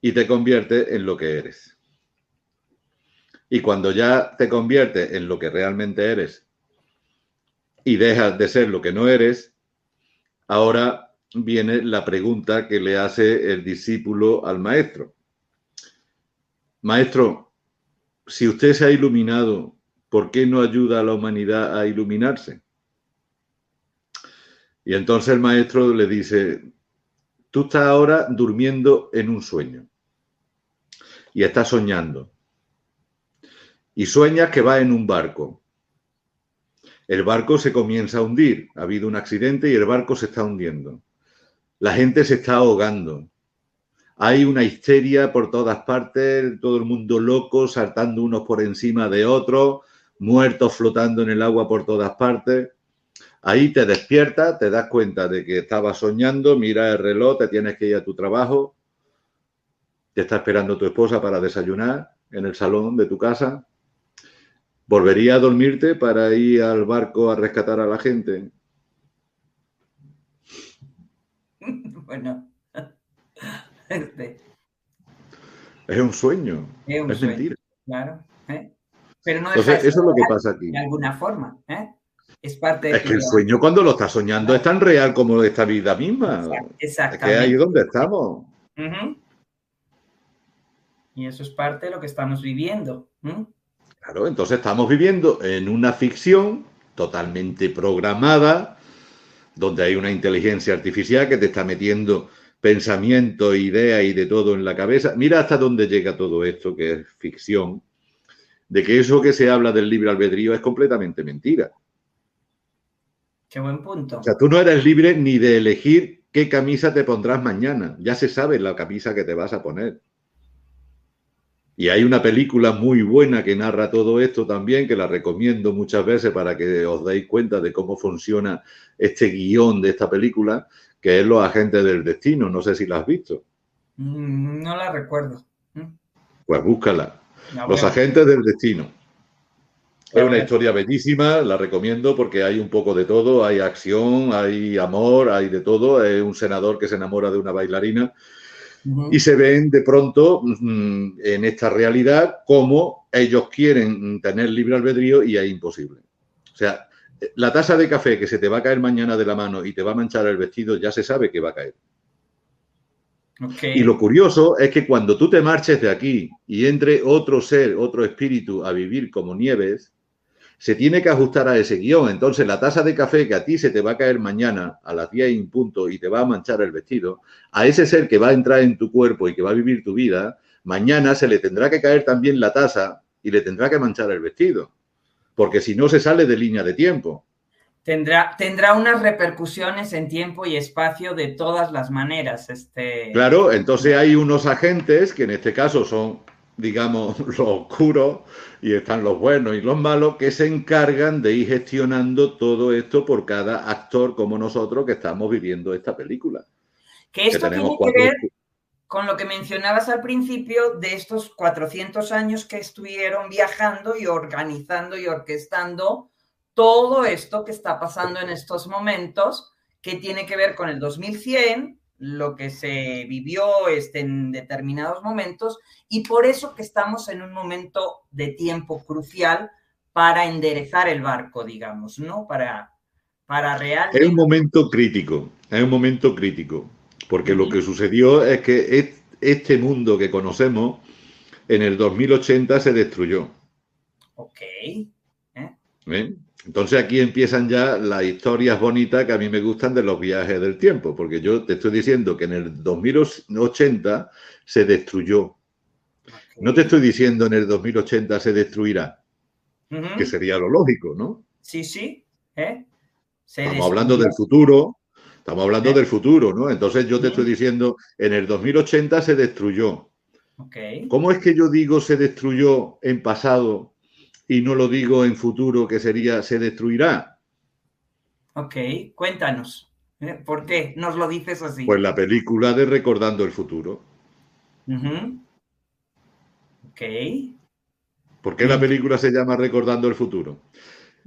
Speaker 2: Y te conviertes en lo que eres. Y cuando ya te conviertes en lo que realmente eres y dejas de ser lo que no eres, ahora viene la pregunta que le hace el discípulo al maestro. Maestro, si usted se ha iluminado, ¿por qué no ayuda a la humanidad a iluminarse? Y entonces el maestro le dice, tú estás ahora durmiendo en un sueño y estás soñando. Y sueñas que va en un barco. El barco se comienza a hundir. Ha habido un accidente y el barco se está hundiendo. La gente se está ahogando. Hay una histeria por todas partes, todo el mundo loco, saltando unos por encima de otros, muertos flotando en el agua por todas partes. Ahí te despiertas, te das cuenta de que estabas soñando, mira el reloj, te tienes que ir a tu trabajo, te está esperando tu esposa para desayunar en el salón de tu casa. ¿Volvería a dormirte para ir al barco a rescatar a la gente? *laughs*
Speaker 1: Bueno, *laughs* este.
Speaker 2: es un sueño, es, mentira.
Speaker 1: Claro, ¿eh? pero no
Speaker 2: Entonces, eso es lo que pasa aquí.
Speaker 1: De alguna forma, ¿eh? Es parte
Speaker 2: Es que el sueño cuando lo estás soñando es tan real como esta vida misma.
Speaker 1: Exactamente.
Speaker 2: Es que ahí es donde estamos.
Speaker 1: Y eso es parte de lo que estamos viviendo.
Speaker 2: Claro, entonces estamos viviendo en una ficción totalmente programada, donde hay una inteligencia artificial que te está metiendo pensamiento, idea y de todo en la cabeza. Mira hasta dónde llega todo esto, que es ficción, de que eso que se habla del libre albedrío es completamente mentira.
Speaker 1: Qué buen punto.
Speaker 2: O sea, tú no eres libre ni de elegir qué camisa te pondrás mañana. Ya se sabe la camisa que te vas a poner. Y hay una película muy buena que narra todo esto también, que la recomiendo muchas veces para que os deis cuenta de cómo funciona este guion de esta película, que es Los Agentes del Destino. No sé si la has visto.
Speaker 1: Mm, no la recuerdo. ¿Mm?
Speaker 2: Pues búscala. Los Agentes del Destino. Es una historia bellísima, la recomiendo porque hay un poco de todo, hay acción, hay amor, hay de todo. Es un senador que se enamora de una bailarina y se ven de pronto mm, en esta realidad como ellos quieren tener libre albedrío y es imposible. O sea, la taza de café que se te va a caer mañana de la mano y te va a manchar el vestido, ya se sabe que va a caer. Y lo curioso es que cuando tú te marches de aquí y entre otro ser, otro espíritu a vivir como nieves, se tiene que ajustar a ese guion. Entonces, la taza de café que a ti se te va a caer mañana a las 10 en punto y te va a manchar el vestido, a ese ser que va a entrar en tu cuerpo y que va a vivir tu vida, mañana se le tendrá que caer también la taza y le tendrá que manchar el vestido. Porque si no, se sale de línea de tiempo.
Speaker 1: Tendrá, tendrá unas repercusiones en tiempo y espacio de todas las maneras. Este...
Speaker 2: Claro, entonces hay unos agentes que en este caso son digamos, *laughs* los oscuros y están los buenos y los malos que se encargan de ir gestionando todo esto por cada actor como nosotros que estamos viviendo esta película.
Speaker 1: Que esto tiene que ver con lo que mencionabas al principio de estos 400 años que estuvieron viajando y organizando y orquestando todo esto que está pasando en estos momentos, que tiene que ver con el 2100, lo que se vivió este, en determinados momentos y por eso que estamos en un momento de tiempo crucial para enderezar el barco, digamos, ¿no? Para, para realmente...
Speaker 2: Es un momento crítico, es un momento crítico, porque lo que sucedió es que este mundo que conocemos en el 2080 se destruyó.
Speaker 1: Ok.
Speaker 2: ¿Eh? Entonces aquí empiezan ya las historias bonitas que a mí me gustan de los viajes del tiempo, porque yo te estoy diciendo que en el 2080 se destruyó. No te estoy diciendo en el 2080 se destruirá, que sería lo lógico, ¿no?
Speaker 1: Sí, sí. ¿eh?
Speaker 2: estamos hablando del futuro, estamos hablando ¿Eh? del futuro, ¿no? Entonces yo te estoy diciendo, en el 2080 se destruyó. ¿Cómo es que yo digo se destruyó en pasado y no lo digo en futuro que sería se destruirá.
Speaker 1: Ok, cuéntanos. ¿eh? ¿Por qué nos lo dices así?
Speaker 2: Pues la película de Recordando el Futuro.
Speaker 1: Ok.
Speaker 2: ¿Por qué la película se llama Recordando el Futuro?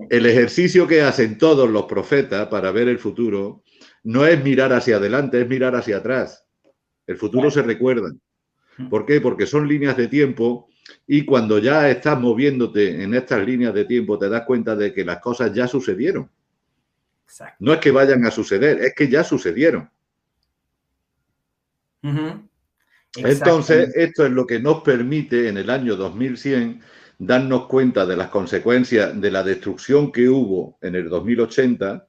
Speaker 2: El ejercicio que hacen todos los profetas para ver el futuro no es mirar hacia adelante, es mirar hacia atrás. El futuro se recuerda. ¿Por qué? Porque son líneas de tiempo y cuando ya estás moviéndote en estas líneas de tiempo te das cuenta de que las cosas ya sucedieron. No es que vayan a suceder, es que ya sucedieron. Entonces, esto es lo que nos permite en el año 2100 darnos cuenta de las consecuencias de la destrucción que hubo en el 2080,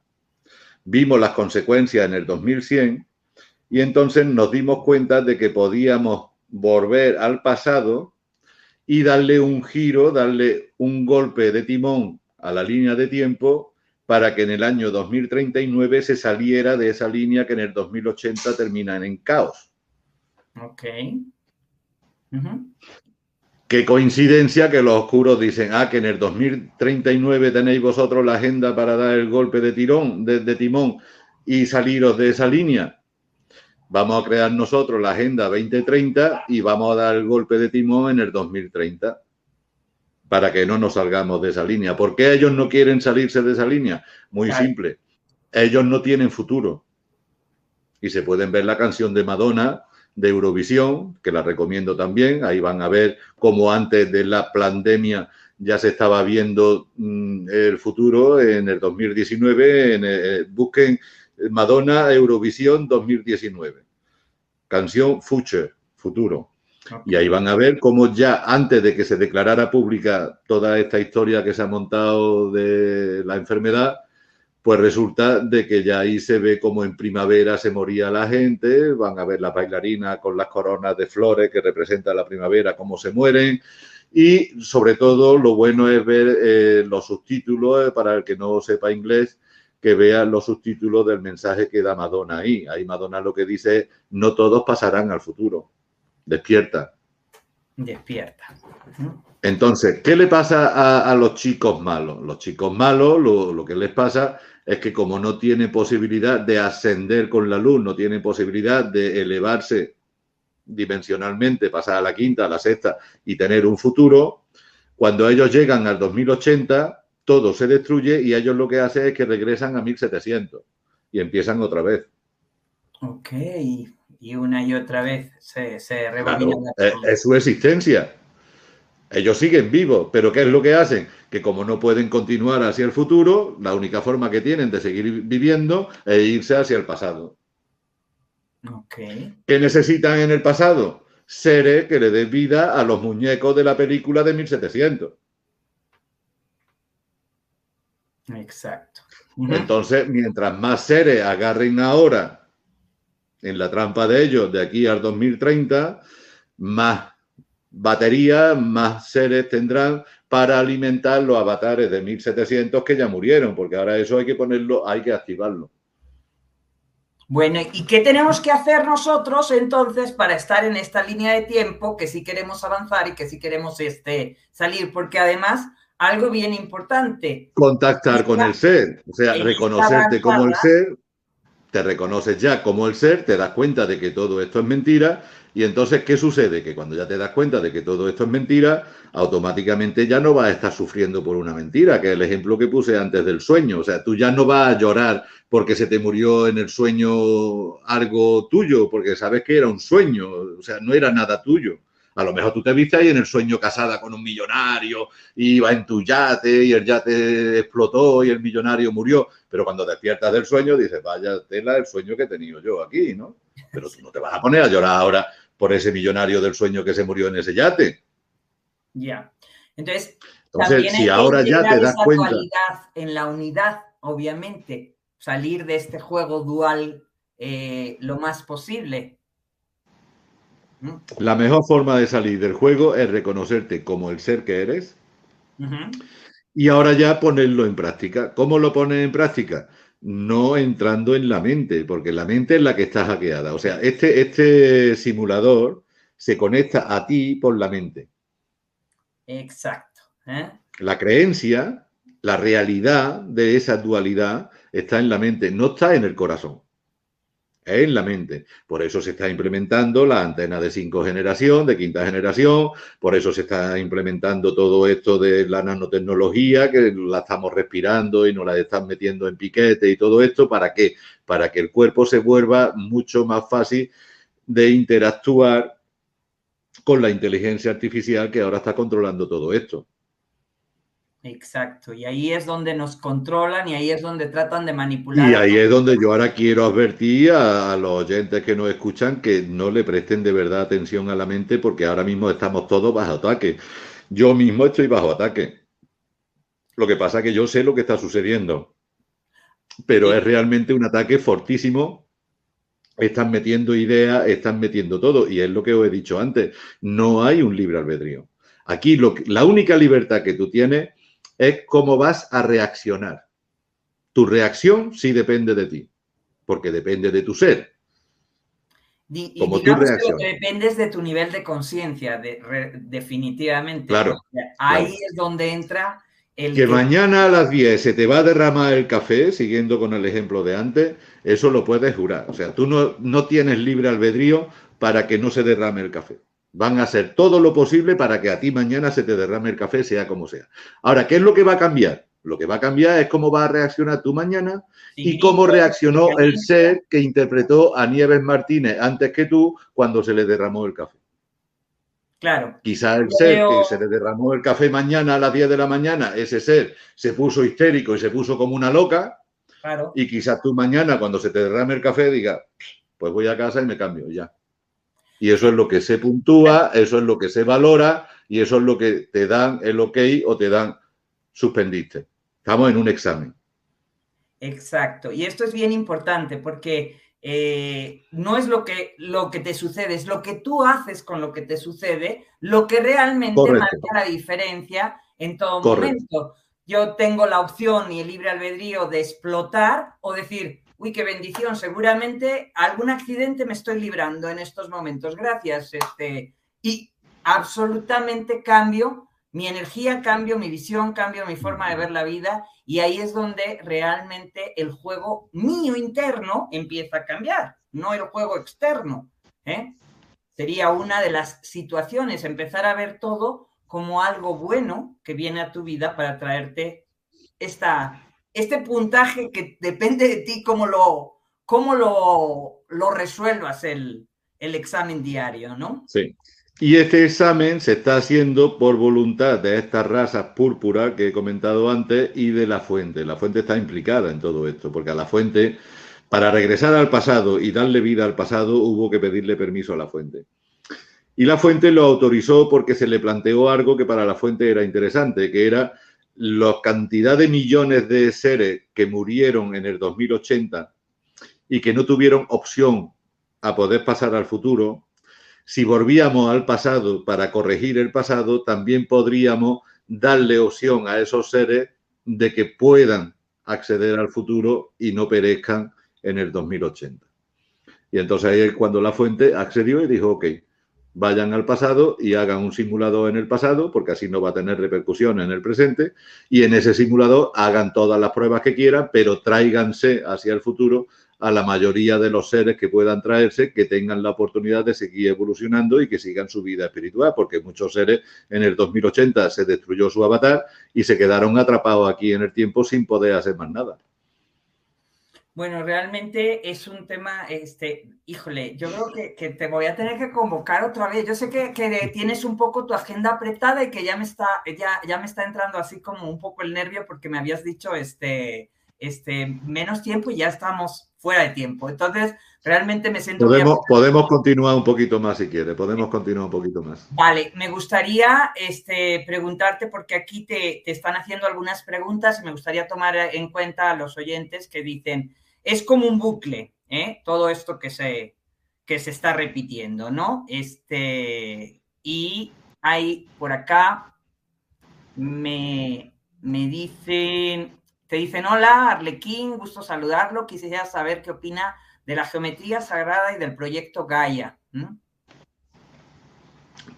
Speaker 2: vimos las consecuencias en el 2100 y entonces nos dimos cuenta de que podíamos volver al pasado y darle un giro, darle un golpe de timón a la línea de tiempo para que en el año 2039 se saliera de esa línea que en el 2080 termina en caos.
Speaker 1: Ok.
Speaker 2: Qué coincidencia que los oscuros dicen, ah, que en el 2039 tenéis vosotros la agenda para dar el golpe de tirón, de timón y saliros de esa línea. Vamos a crear nosotros la Agenda 2030 y vamos a dar el golpe de timón en el 2030 para que no nos salgamos de esa línea. ¿Por qué ellos no quieren salirse de esa línea? Muy simple. Ellos no tienen futuro. Y se pueden ver la canción de Madonna de Eurovisión, que la recomiendo también. Ahí van a ver cómo antes de la pandemia ya se estaba viendo mm, el futuro en el 2019. En, eh, busquen Madonna Eurovisión 2019. Canción Future, futuro. Y ahí van a ver cómo ya antes de que se declarara pública toda esta historia que se ha montado de la enfermedad, pues resulta de que ya ahí se ve como en primavera se moría la gente, van a ver la bailarina con las coronas de flores que representan la primavera, cómo se mueren. Y sobre todo lo bueno es ver eh, los subtítulos, eh, para el que no sepa inglés, que vean los subtítulos del mensaje que da Madonna ahí. Ahí Madonna lo que dice es, no todos pasarán al futuro. Despierta.
Speaker 1: Despierta.
Speaker 2: Entonces, ¿qué le pasa a, los chicos malos? Los chicos malos lo, lo, que les pasa es que como no tienen posibilidad de ascender con la luz, no tienen posibilidad de elevarse dimensionalmente, pasar a la quinta, a la sexta y tener un futuro, cuando ellos llegan al 2080, todo se destruye y ellos lo que hacen es que regresan a 1700 y empiezan otra vez.
Speaker 1: Ok, y una y otra vez se, se
Speaker 2: es, su existencia. Ellos siguen vivos, pero ¿qué es lo que hacen? Que como no pueden continuar hacia el futuro, la única forma que tienen de seguir viviendo es irse hacia el pasado.
Speaker 1: Okay.
Speaker 2: ¿Qué necesitan en el pasado? Seres que le den vida a los muñecos de la película de 1700.
Speaker 1: Exacto.
Speaker 2: Entonces, mientras más seres agarren ahora en la trampa de ellos de aquí al 2030, más baterías, más seres tendrán para alimentar los avatares de 1700 que ya murieron, porque ahora eso hay que ponerlo, hay que activarlo.
Speaker 1: Bueno, ¿y qué tenemos que hacer nosotros entonces para estar en esta línea de tiempo que sí queremos avanzar y que sí queremos este, salir? Porque además algo bien importante.
Speaker 2: Contactar con el ser, o sea, reconocerte como el ser, te reconoces ya como el ser, te das cuenta de que todo esto es mentira y entonces, ¿qué sucede? Que cuando ya te das cuenta de que todo esto es mentira, automáticamente ya no vas a estar sufriendo por una mentira, que es el ejemplo que puse antes del sueño. O sea, tú ya no vas a llorar porque se te murió en el sueño algo tuyo, porque sabes que era un sueño, o sea, no era nada tuyo. A lo mejor tú te viste ahí en el sueño casada con un millonario, iba en tu yate y el yate explotó y el millonario murió, pero cuando despiertas del sueño dices, vaya tela el sueño que he tenido yo aquí, ¿no? Pero tú no te vas a poner a llorar ahora por ese millonario del sueño que se murió en ese yate.
Speaker 1: Ya. Entonces,
Speaker 2: Entonces si ahora ya te das cuenta.
Speaker 1: En la unidad, obviamente, salir de este juego dual eh, lo más posible.
Speaker 2: La mejor forma de salir del juego es reconocerte como el ser que eres y ahora ya ponerlo en práctica. ¿Cómo lo pones en práctica? No entrando en la mente, porque la mente es la que está hackeada. O sea, este, este simulador se conecta a ti por la mente.
Speaker 1: Exacto. ¿eh?
Speaker 2: La creencia, la realidad de esa dualidad está en la mente, no está en el corazón en la mente. Por eso se está implementando la antena de cinco generación, de quinta generación, por eso se está implementando todo esto de la nanotecnología, que la estamos respirando y nos la están metiendo en piquete y todo esto, ¿para qué? Para que el cuerpo se vuelva mucho más fácil de interactuar con la inteligencia artificial que ahora está controlando todo esto.
Speaker 1: Exacto, y ahí es donde nos controlan y ahí es donde tratan de manipular.
Speaker 2: Y ahí es donde yo ahora quiero advertir a, los oyentes que nos escuchan que no le presten de verdad atención a la mente porque ahora mismo estamos todos bajo ataque. Yo mismo estoy bajo ataque. Lo que pasa es que yo sé lo que está sucediendo, pero es realmente un ataque fortísimo. Están metiendo ideas, están metiendo todo y es lo que os he dicho antes, no hay un libre albedrío. Aquí lo, la única libertad que tú tienes es cómo vas a reaccionar. Tu reacción sí depende de ti, porque depende de tu ser.
Speaker 1: Y, como tú reaccionas. dependes de tu nivel de conciencia, definitivamente.
Speaker 2: Claro.
Speaker 1: Ahí es donde entra el.
Speaker 2: Que, mañana a las 10 se te va a derramar el café, siguiendo con el ejemplo de antes, eso lo puedes jurar. O sea, tú no, no tienes libre albedrío para que no se derrame el café. Van a hacer todo lo posible para que a ti mañana se te derrame el café, sea como sea. Ahora, ¿qué es lo que va a cambiar? Lo que va a cambiar es cómo va a reaccionar tú mañana y cómo reaccionó el ser que interpretó a Nieves Martínez antes que tú cuando se le derramó el café.
Speaker 1: Claro.
Speaker 2: Quizás el ser que se le derramó el café mañana a las 10 de la mañana, ese ser se puso histérico y se puso como una loca.
Speaker 1: Claro.
Speaker 2: Y quizás tú mañana, cuando se te derrame el café, digas, pues voy a casa y me cambio ya. Y eso es lo que se puntúa, eso es lo que se valora y eso es lo que te dan el ok o te dan suspendiste. Estamos en un examen.
Speaker 1: Exacto. Y esto es bien importante porque eh, no es lo que, lo que te sucede, es lo que tú haces con lo que te sucede, lo que realmente marca la diferencia en todo momento. Yo tengo la opción y el libre albedrío de explotar o decir, uy, qué bendición, seguramente algún accidente me estoy librando en estos momentos, gracias. Este, y absolutamente cambio mi energía, cambio mi visión, cambio mi forma de ver la vida y ahí es donde realmente el juego mío interno empieza a cambiar, no el juego externo. ¿eh? Sería una de las situaciones, empezar a ver todo como algo bueno que viene a tu vida para traerte esta, este puntaje que depende de ti cómo lo, cómo lo, lo resuelvas el, el examen diario, ¿no?
Speaker 2: Sí. Y este examen se está haciendo por voluntad de estas razas púrpuras que he comentado antes y de la fuente. La fuente está implicada en todo esto, porque a la fuente, para regresar al pasado y darle vida al pasado, hubo que pedirle permiso a la fuente. Y la fuente lo autorizó porque se le planteó algo que para la fuente era interesante, que era la cantidad de millones de seres que murieron en el 2080 y que no tuvieron opción a poder pasar al futuro, si volvíamos al pasado para corregir el pasado, también podríamos darle opción a esos seres de que puedan acceder al futuro y no perezcan en el 2080. Y entonces ahí es cuando la fuente accedió y dijo, ok, vayan al pasado y hagan un simulador en el pasado, porque así no va a tener repercusión en el presente, y en ese simulador hagan todas las pruebas que quieran, pero tráiganse hacia el futuro a la mayoría de los seres que puedan traerse, que tengan la oportunidad de seguir evolucionando y que sigan su vida espiritual, porque muchos seres en el 2080 se destruyó su avatar y se quedaron atrapados aquí en el tiempo sin poder hacer más nada.
Speaker 1: Bueno, realmente es un tema, este, híjole, yo creo que, te voy a tener que convocar otra vez. Yo sé que, tienes un poco tu agenda apretada y que ya me está, ya, ya me está entrando así como un poco el nervio porque me habías dicho este, este, menos tiempo y ya estamos fuera de tiempo. Entonces, realmente me siento...
Speaker 2: Podemos, podemos continuar un poquito más si quiere, podemos continuar un poquito más.
Speaker 1: Vale, me gustaría este, preguntarte, porque aquí te, te están haciendo algunas preguntas y me gustaría tomar en cuenta a los oyentes que dicen, es como un bucle, ¿eh? todo esto que se, que se está repitiendo, ¿no? Este, y hay por acá, me, me dicen, te dicen, hola, Arlequín, gusto saludarlo, quisiera saber qué opina de la geometría sagrada y del proyecto Gaia.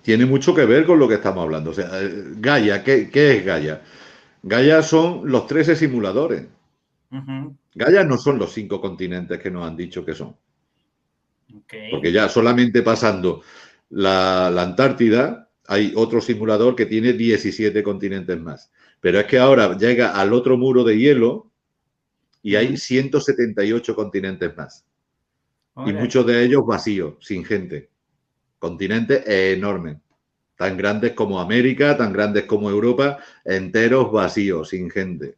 Speaker 2: Tiene mucho que ver con lo que estamos hablando. O sea, eh, Gaia, ¿qué, es Gaia? Gaia son los 13 simuladores. Gaia no son los cinco continentes que nos han dicho que son. Porque ya solamente pasando la, Antártida hay otro simulador que tiene 17 continentes más. Pero es que ahora llega al otro muro de hielo y hay 178 continentes más. Y muchos de ellos vacíos, sin gente. continentes enormes, tan grandes como América, tan grandes como Europa, enteros vacíos, sin gente.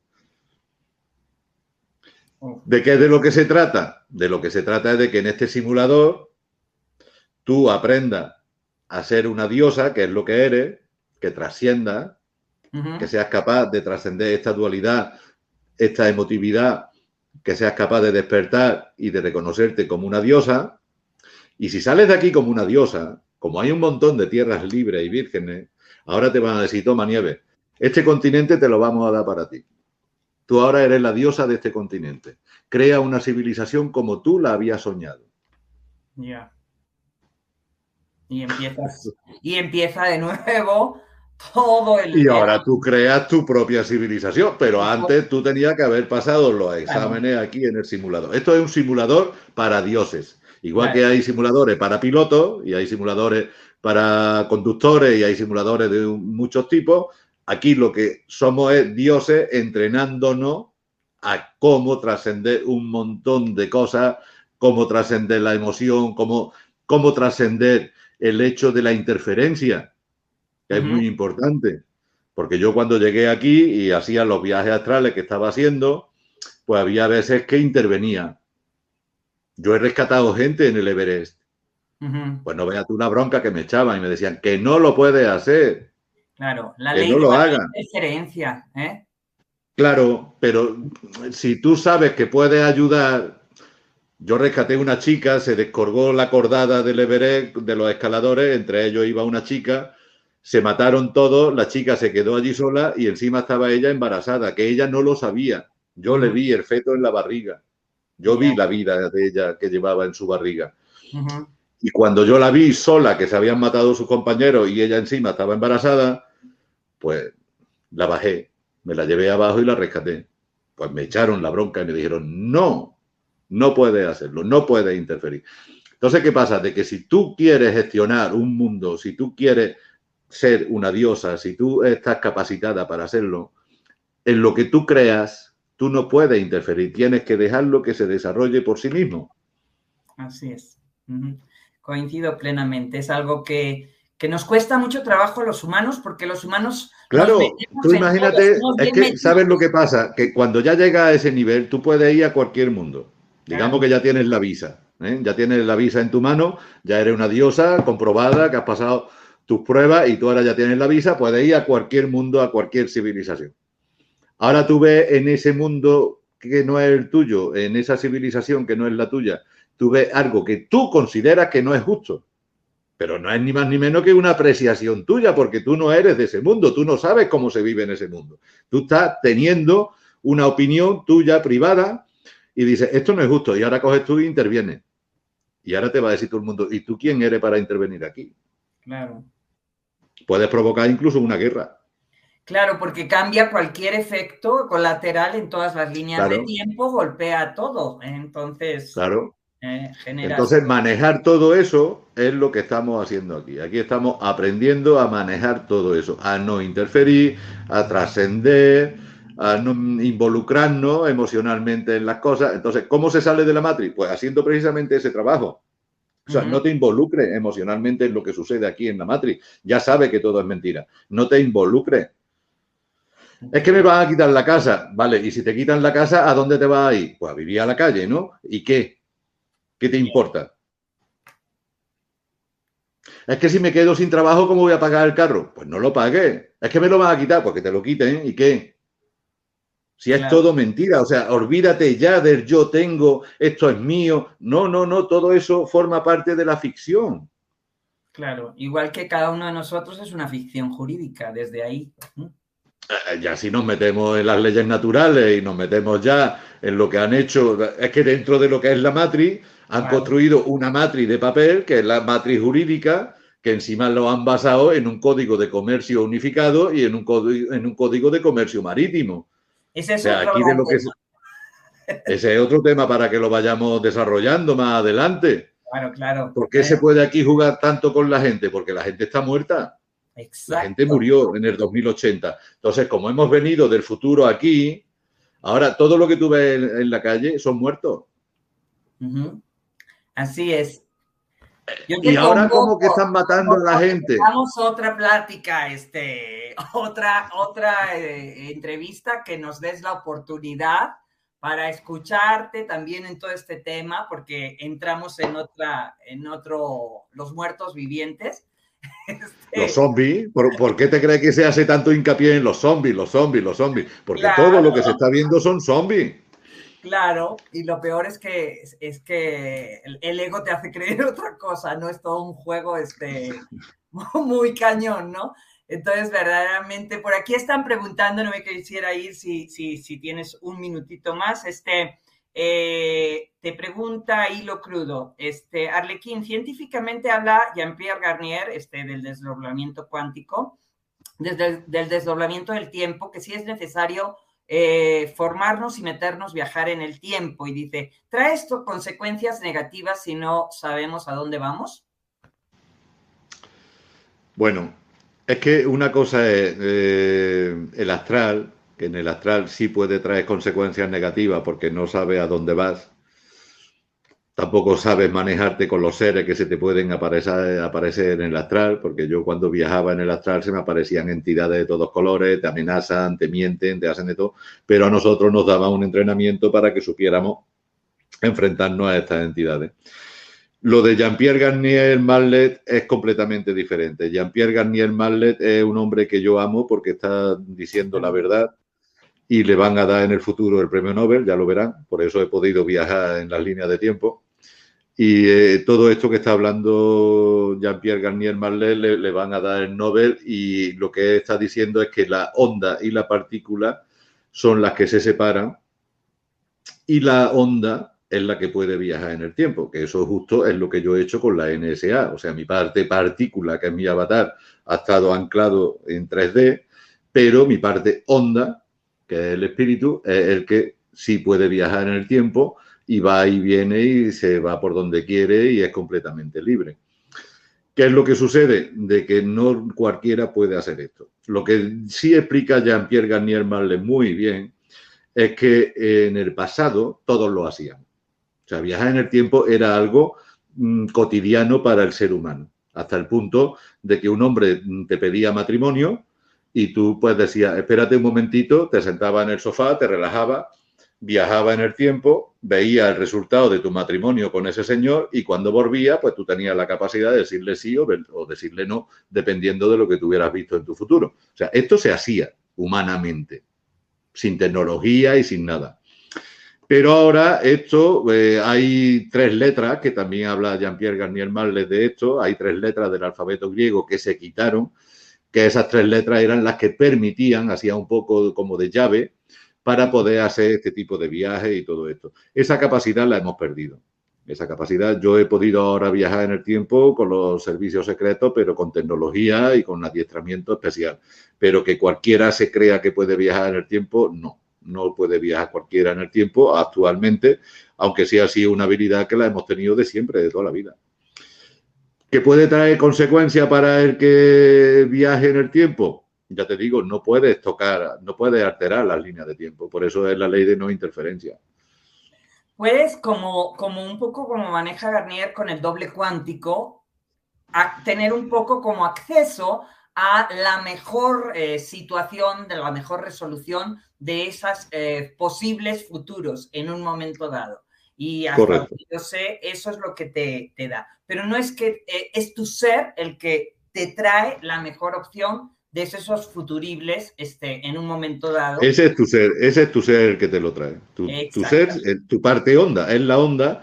Speaker 2: ¿De qué es de lo que se trata? De lo que se trata es de que en este simulador tú aprendas a ser una diosa, que es lo que eres, que trascienda, que seas capaz de trascender esta dualidad, esta emotividad, que seas capaz de despertar y de reconocerte como una diosa. Y si sales de aquí como una diosa, como hay un montón de tierras libres y vírgenes, ahora te van a decir, toma nieve, este continente te lo vamos a dar para ti. Tú ahora eres la diosa de este continente. Crea una civilización como tú la habías soñado.
Speaker 1: Ya. Y, y empieza de nuevo todo el...
Speaker 2: Y ahora tú creas tu propia civilización, pero antes tú tenías que haber pasado los exámenes aquí en el simulador. Esto es un simulador para dioses. Igual que hay simuladores para pilotos y hay simuladores para conductores y hay simuladores de muchos tipos, aquí lo que somos es dioses entrenándonos a cómo trascender un montón de cosas, cómo trascender la emoción, cómo, cómo trascender el hecho de la interferencia, que es muy importante. Porque yo cuando llegué aquí y hacía los viajes astrales que estaba haciendo, pues había veces que intervenía. Yo he rescatado gente en el Everest. Pues no veas tú una bronca que me echaban y me decían que no lo puedes hacer.
Speaker 1: Claro, la ley no lo haga. ¿eh?
Speaker 2: Claro, pero si tú sabes que puedes ayudar, yo rescaté una chica, se descorgó la cordada del Everest de los escaladores, entre ellos iba una chica, se mataron todos, la chica se quedó allí sola y encima estaba ella embarazada, que ella no lo sabía. Yo le vi el feto en la barriga. Yo vi la vida de ella que llevaba en su barriga. Y cuando yo la vi sola, que se habían matado sus compañeros y ella encima estaba embarazada, pues la bajé, me la llevé abajo y la rescaté. Pues me echaron la bronca y me dijeron, no, no puedes hacerlo, no puedes interferir. Entonces, ¿qué pasa? De que si tú quieres gestionar un mundo, si tú quieres ser una diosa, si tú estás capacitada para hacerlo, en lo que tú creas, tú no puedes interferir, tienes que dejarlo que se desarrolle por sí mismo.
Speaker 1: Así es. Coincido plenamente. Es algo que, nos cuesta mucho trabajo a los humanos porque los humanos...
Speaker 2: Claro, tú imagínate, es que sabes lo que pasa, que cuando ya llega a ese nivel, tú puedes ir a cualquier mundo. Digamos que ya tienes la visa, ¿eh? ya tienes la visa en tu mano, ya eres una diosa comprobada, que has pasado tus pruebas y tú ahora ya tienes la visa, puedes ir a cualquier mundo, a cualquier civilización. Ahora tú ves en ese mundo que no es el tuyo, en esa civilización que no es la tuya, tú ves algo que tú consideras que no es justo. Pero no es ni más ni menos que una apreciación tuya, porque tú no eres de ese mundo, tú no sabes cómo se vive en ese mundo. Tú estás teniendo una opinión tuya privada y dices, esto no es justo, y ahora coges tú e intervienes. Y ahora te va a decir todo el mundo, ¿y tú quién eres para intervenir aquí?
Speaker 1: Claro.
Speaker 2: Puedes provocar incluso una guerra.
Speaker 1: Claro, porque cambia cualquier efecto colateral en todas las líneas de tiempo, golpea todo. Entonces,
Speaker 2: claro. Eh, Entonces, manejar todo eso es lo que estamos haciendo aquí. Aquí estamos aprendiendo a manejar todo eso, a no interferir, a trascender, a no involucrarnos emocionalmente en las cosas. Entonces, ¿cómo se sale de la matriz? Pues haciendo precisamente ese trabajo. O sea, no te involucres emocionalmente en lo que sucede aquí en la matriz. Ya sabe que todo es mentira. No te involucres es que me van a quitar la casa. Vale, y si te quitan la casa, ¿a dónde te vas a ir? Pues a vivir a la calle, ¿no? ¿Y qué? ¿Qué te importa? Es que si me quedo sin trabajo, ¿cómo voy a pagar el carro? Pues no lo pagué. Es que me lo van a quitar, porque te lo quiten. ¿Y qué? Si es todo mentira, o sea, olvídate ya del yo tengo, esto es mío. No, no, no, todo eso forma parte de la ficción.
Speaker 1: Claro, igual que cada uno de nosotros es una ficción jurídica, desde ahí.
Speaker 2: Eh, ya si nos metemos en las leyes naturales y nos metemos ya en lo que han hecho, es que dentro de lo que es la matriz, han construido una matriz de papel, que es la matriz jurídica, que encima lo han basado en un código de comercio unificado y en un código, en un código de comercio marítimo.
Speaker 1: Ese es, aquí de lo que
Speaker 2: ese es otro tema para que lo vayamos desarrollando más adelante.
Speaker 1: Claro, claro.
Speaker 2: ¿Por qué se puede aquí jugar tanto con la gente? Porque la gente está muerta. La gente murió en el 2080. Entonces, como hemos venido del futuro aquí, ahora todo lo que tú ves en, la calle son muertos.
Speaker 1: Así es.
Speaker 2: y ahora como que están matando a la gente.
Speaker 1: Vamos otra plática, este, *laughs* otra, otra eh, entrevista que nos des la oportunidad para escucharte también en todo este tema, porque entramos en otra, en otro, los muertos vivientes. *laughs*
Speaker 2: Este, los zombies, ¿Por, qué te crees que se hace tanto hincapié en los zombies, los zombies, los zombies? Porque todo lo que se está viendo son zombies.
Speaker 1: Claro, y lo peor es que es que el, ego te hace creer *laughs* otra cosa, no es todo un juego este *laughs* muy cañón, ¿no? Entonces, verdaderamente, por aquí están preguntando, no me quisiera ir si, si, si tienes un minutito más. Este, eh, te pregunta Hilo Crudo, este, Arlequín, científicamente habla Jean-Pierre Garnier este, del desdoblamiento cuántico, desde del desdoblamiento del tiempo, que sí es necesario eh, formarnos y meternos, viajar en el tiempo. Y dice, ¿trae esto consecuencias negativas si no sabemos a dónde vamos?
Speaker 2: Bueno, es que una cosa es eh, el astral, que en el astral sí puede traer consecuencias negativas porque no sabe a dónde vas Tampoco sabes manejarte con los seres que se te pueden aparecer, aparecer en el astral, porque yo cuando viajaba en el astral se me aparecían entidades de todos colores, te amenazan, te mienten, te hacen de todo, pero a nosotros nos daba un entrenamiento para que supiéramos enfrentarnos a estas entidades. Lo de Jean-Pierre Garnier Marlet es completamente diferente. Jean-Pierre Garnier Marlet es un hombre que yo amo porque está diciendo la verdad, y le van a dar en el futuro el premio Nobel, ya lo verán, por eso he podido viajar en las líneas de tiempo. Y eh, todo esto que está hablando Jean-Pierre Garnier Marlet le, van a dar el Nobel y lo que está diciendo es que la onda y la partícula son las que se separan y la onda es la que puede viajar en el tiempo, que eso justo es lo que yo he hecho con la NSA. O sea, mi parte partícula, que es mi avatar, ha estado anclado en 3D, pero mi parte onda, que es el espíritu, es el que sí puede viajar en el tiempo y va y viene y se va por donde quiere y es completamente libre. ¿Qué es lo que sucede? De que no cualquiera puede hacer esto. Lo que sí explica Jean-Pierre Garnier Marle muy bien es que en el pasado todos lo hacían. O sea, viajar en el tiempo era algo mm, cotidiano para el ser humano, hasta el punto de que un hombre te pedía matrimonio y tú pues decías, espérate un momentito, te sentaba en el sofá, te relajaba viajaba en el tiempo, veía el resultado de tu matrimonio con ese señor y cuando volvía, pues tú tenías la capacidad de decirle sí o, decirle no, dependiendo de lo que tú hubieras visto en tu futuro. O sea, esto se hacía humanamente, sin tecnología y sin nada. Pero ahora esto, eh, hay tres letras, que también habla Jean-Pierre Garnier Marles de esto, hay tres letras del alfabeto griego que se quitaron, que esas tres letras eran las que permitían, hacía un poco como de llave, para poder hacer este tipo de viajes y todo esto. Esa capacidad la hemos perdido. Esa capacidad, yo he podido ahora viajar en el tiempo con los servicios secretos, pero con tecnología y con adiestramiento especial. Pero que cualquiera se crea que puede viajar en el tiempo, no. No puede viajar cualquiera en el tiempo actualmente, aunque sí ha sido una habilidad que la hemos tenido de siempre, de toda la vida. ¿Que puede traer consecuencias para el que viaje en el tiempo? Ya te digo, no puedes tocar, no puedes alterar las líneas de tiempo. Por eso es la ley de no interferencia.
Speaker 1: Puedes, como, como un poco como maneja Garnier con el doble cuántico, tener un poco como acceso a la mejor eh, situación, de la mejor resolución de esos eh, posibles futuros en un momento dado. Y hasta yo sé, eso es lo que te, te da. Pero no es que eh, es tu ser el que te trae la mejor opción de esos futuribles este, en un momento dado.
Speaker 2: Ese es tu ser, ese es tu ser el que te lo trae. Tu, ser, tu parte onda, es la onda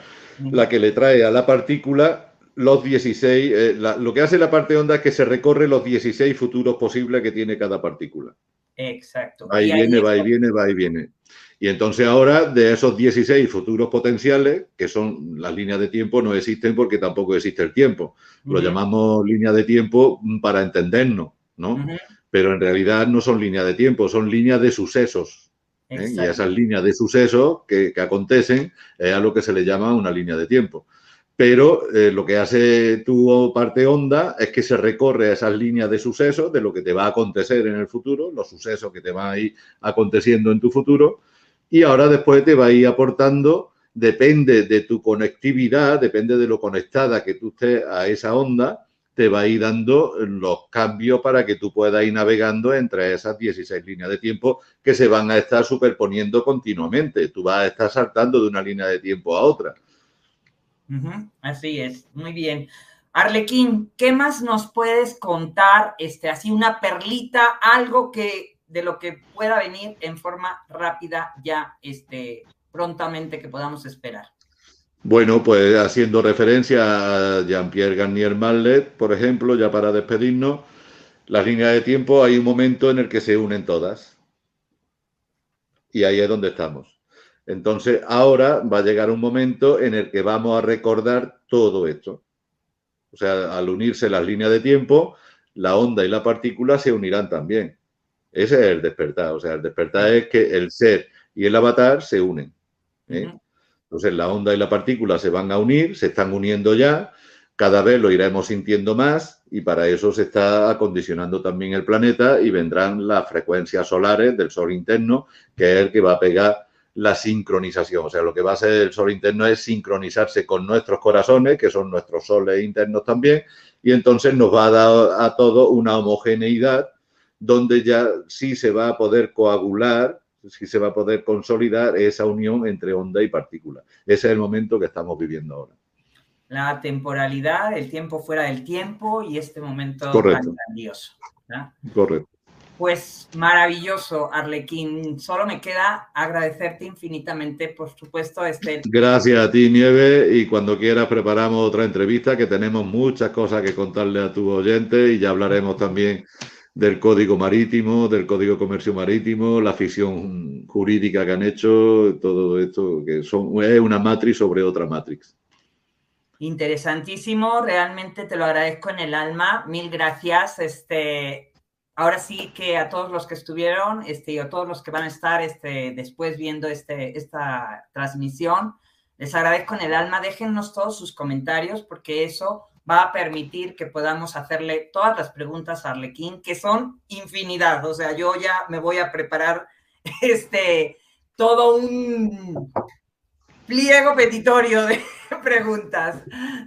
Speaker 2: la que le trae a la partícula los 16, eh, lo que hace la parte onda es que se recorre los 16 futuros posibles que tiene cada partícula.
Speaker 1: Exacto.
Speaker 2: Va y, viene, va y viene, va y viene. Y entonces ahora de esos 16 futuros potenciales, que son las líneas de tiempo, no existen porque tampoco existe el tiempo. Lo llamamos línea de tiempo para entendernos. ¿No? Pero en realidad no son líneas de tiempo, son líneas de sucesos. ¿eh? Y esas líneas de sucesos que, acontecen es a lo que se le llama una línea de tiempo. Pero eh, lo que hace tu parte onda es que se recorre esas líneas de sucesos de lo que te va a acontecer en el futuro, los sucesos que te van a ir aconteciendo en tu futuro, y ahora después te va a ir aportando depende de tu conectividad, depende de lo conectada que tú estés a esa onda, te va a ir dando los cambios para que tú puedas ir navegando entre esas 16 líneas de tiempo que se van a estar superponiendo continuamente. Tú vas a estar saltando de una línea de tiempo a otra.
Speaker 1: Así es, muy bien. Arlequín, ¿qué más nos puedes contar? Este, así una perlita, algo que de lo que pueda venir en forma rápida ya, este, prontamente que podamos esperar.
Speaker 2: Bueno, pues haciendo referencia a Jean-Pierre Garnier Mallet, por ejemplo, ya para despedirnos, las líneas de tiempo hay un momento en el que se unen todas. Y ahí es donde estamos. Entonces, ahora va a llegar un momento en el que vamos a recordar todo esto. O sea, al unirse las líneas de tiempo, la onda y la partícula se unirán también. Ese es el despertar. O sea, el despertar es que el ser y el avatar se unen. ¿eh? Entonces la onda y la partícula se van a unir, se están uniendo ya, cada vez lo iremos sintiendo más y para eso se está acondicionando también el planeta y vendrán las frecuencias solares del Sol interno, que es el que va a pegar la sincronización. O sea, lo que va a hacer el Sol interno es sincronizarse con nuestros corazones, que son nuestros soles internos también, y entonces nos va a dar a todo una homogeneidad donde ya sí se va a poder coagular si se va a poder consolidar esa unión entre onda y partícula. Ese es el momento que estamos viviendo ahora.
Speaker 1: La temporalidad, el tiempo fuera del tiempo y este momento tan grandioso.
Speaker 2: Correcto.
Speaker 1: Pues maravilloso, Arlequín. Solo me queda agradecerte infinitamente, por supuesto, este.
Speaker 2: Gracias a ti, Nieve, y cuando quieras preparamos otra entrevista, que tenemos muchas cosas que contarle a tu oyente y ya hablaremos también del Código Marítimo, del Código Comercio Marítimo, la ficción jurídica que han hecho, todo esto, que son, es una matriz sobre otra matrix.
Speaker 1: Interesantísimo, realmente te lo agradezco en el alma, mil gracias. Este, ahora sí que a todos los que estuvieron este, y a todos los que van a estar este, después viendo este, esta transmisión, les agradezco en el alma, déjennos todos sus comentarios porque eso va a permitir que podamos hacerle todas las preguntas a Arlequín, que son infinidad. O sea, yo ya me voy a preparar *laughs* este todo un pliego petitorio de *laughs* preguntas.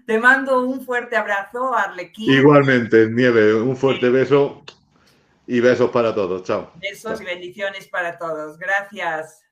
Speaker 1: Te mando un fuerte abrazo, Arlequín.
Speaker 2: Igualmente, Nieve, un fuerte beso y besos para todos. Chao.
Speaker 1: Besos y bendiciones para todos. Gracias.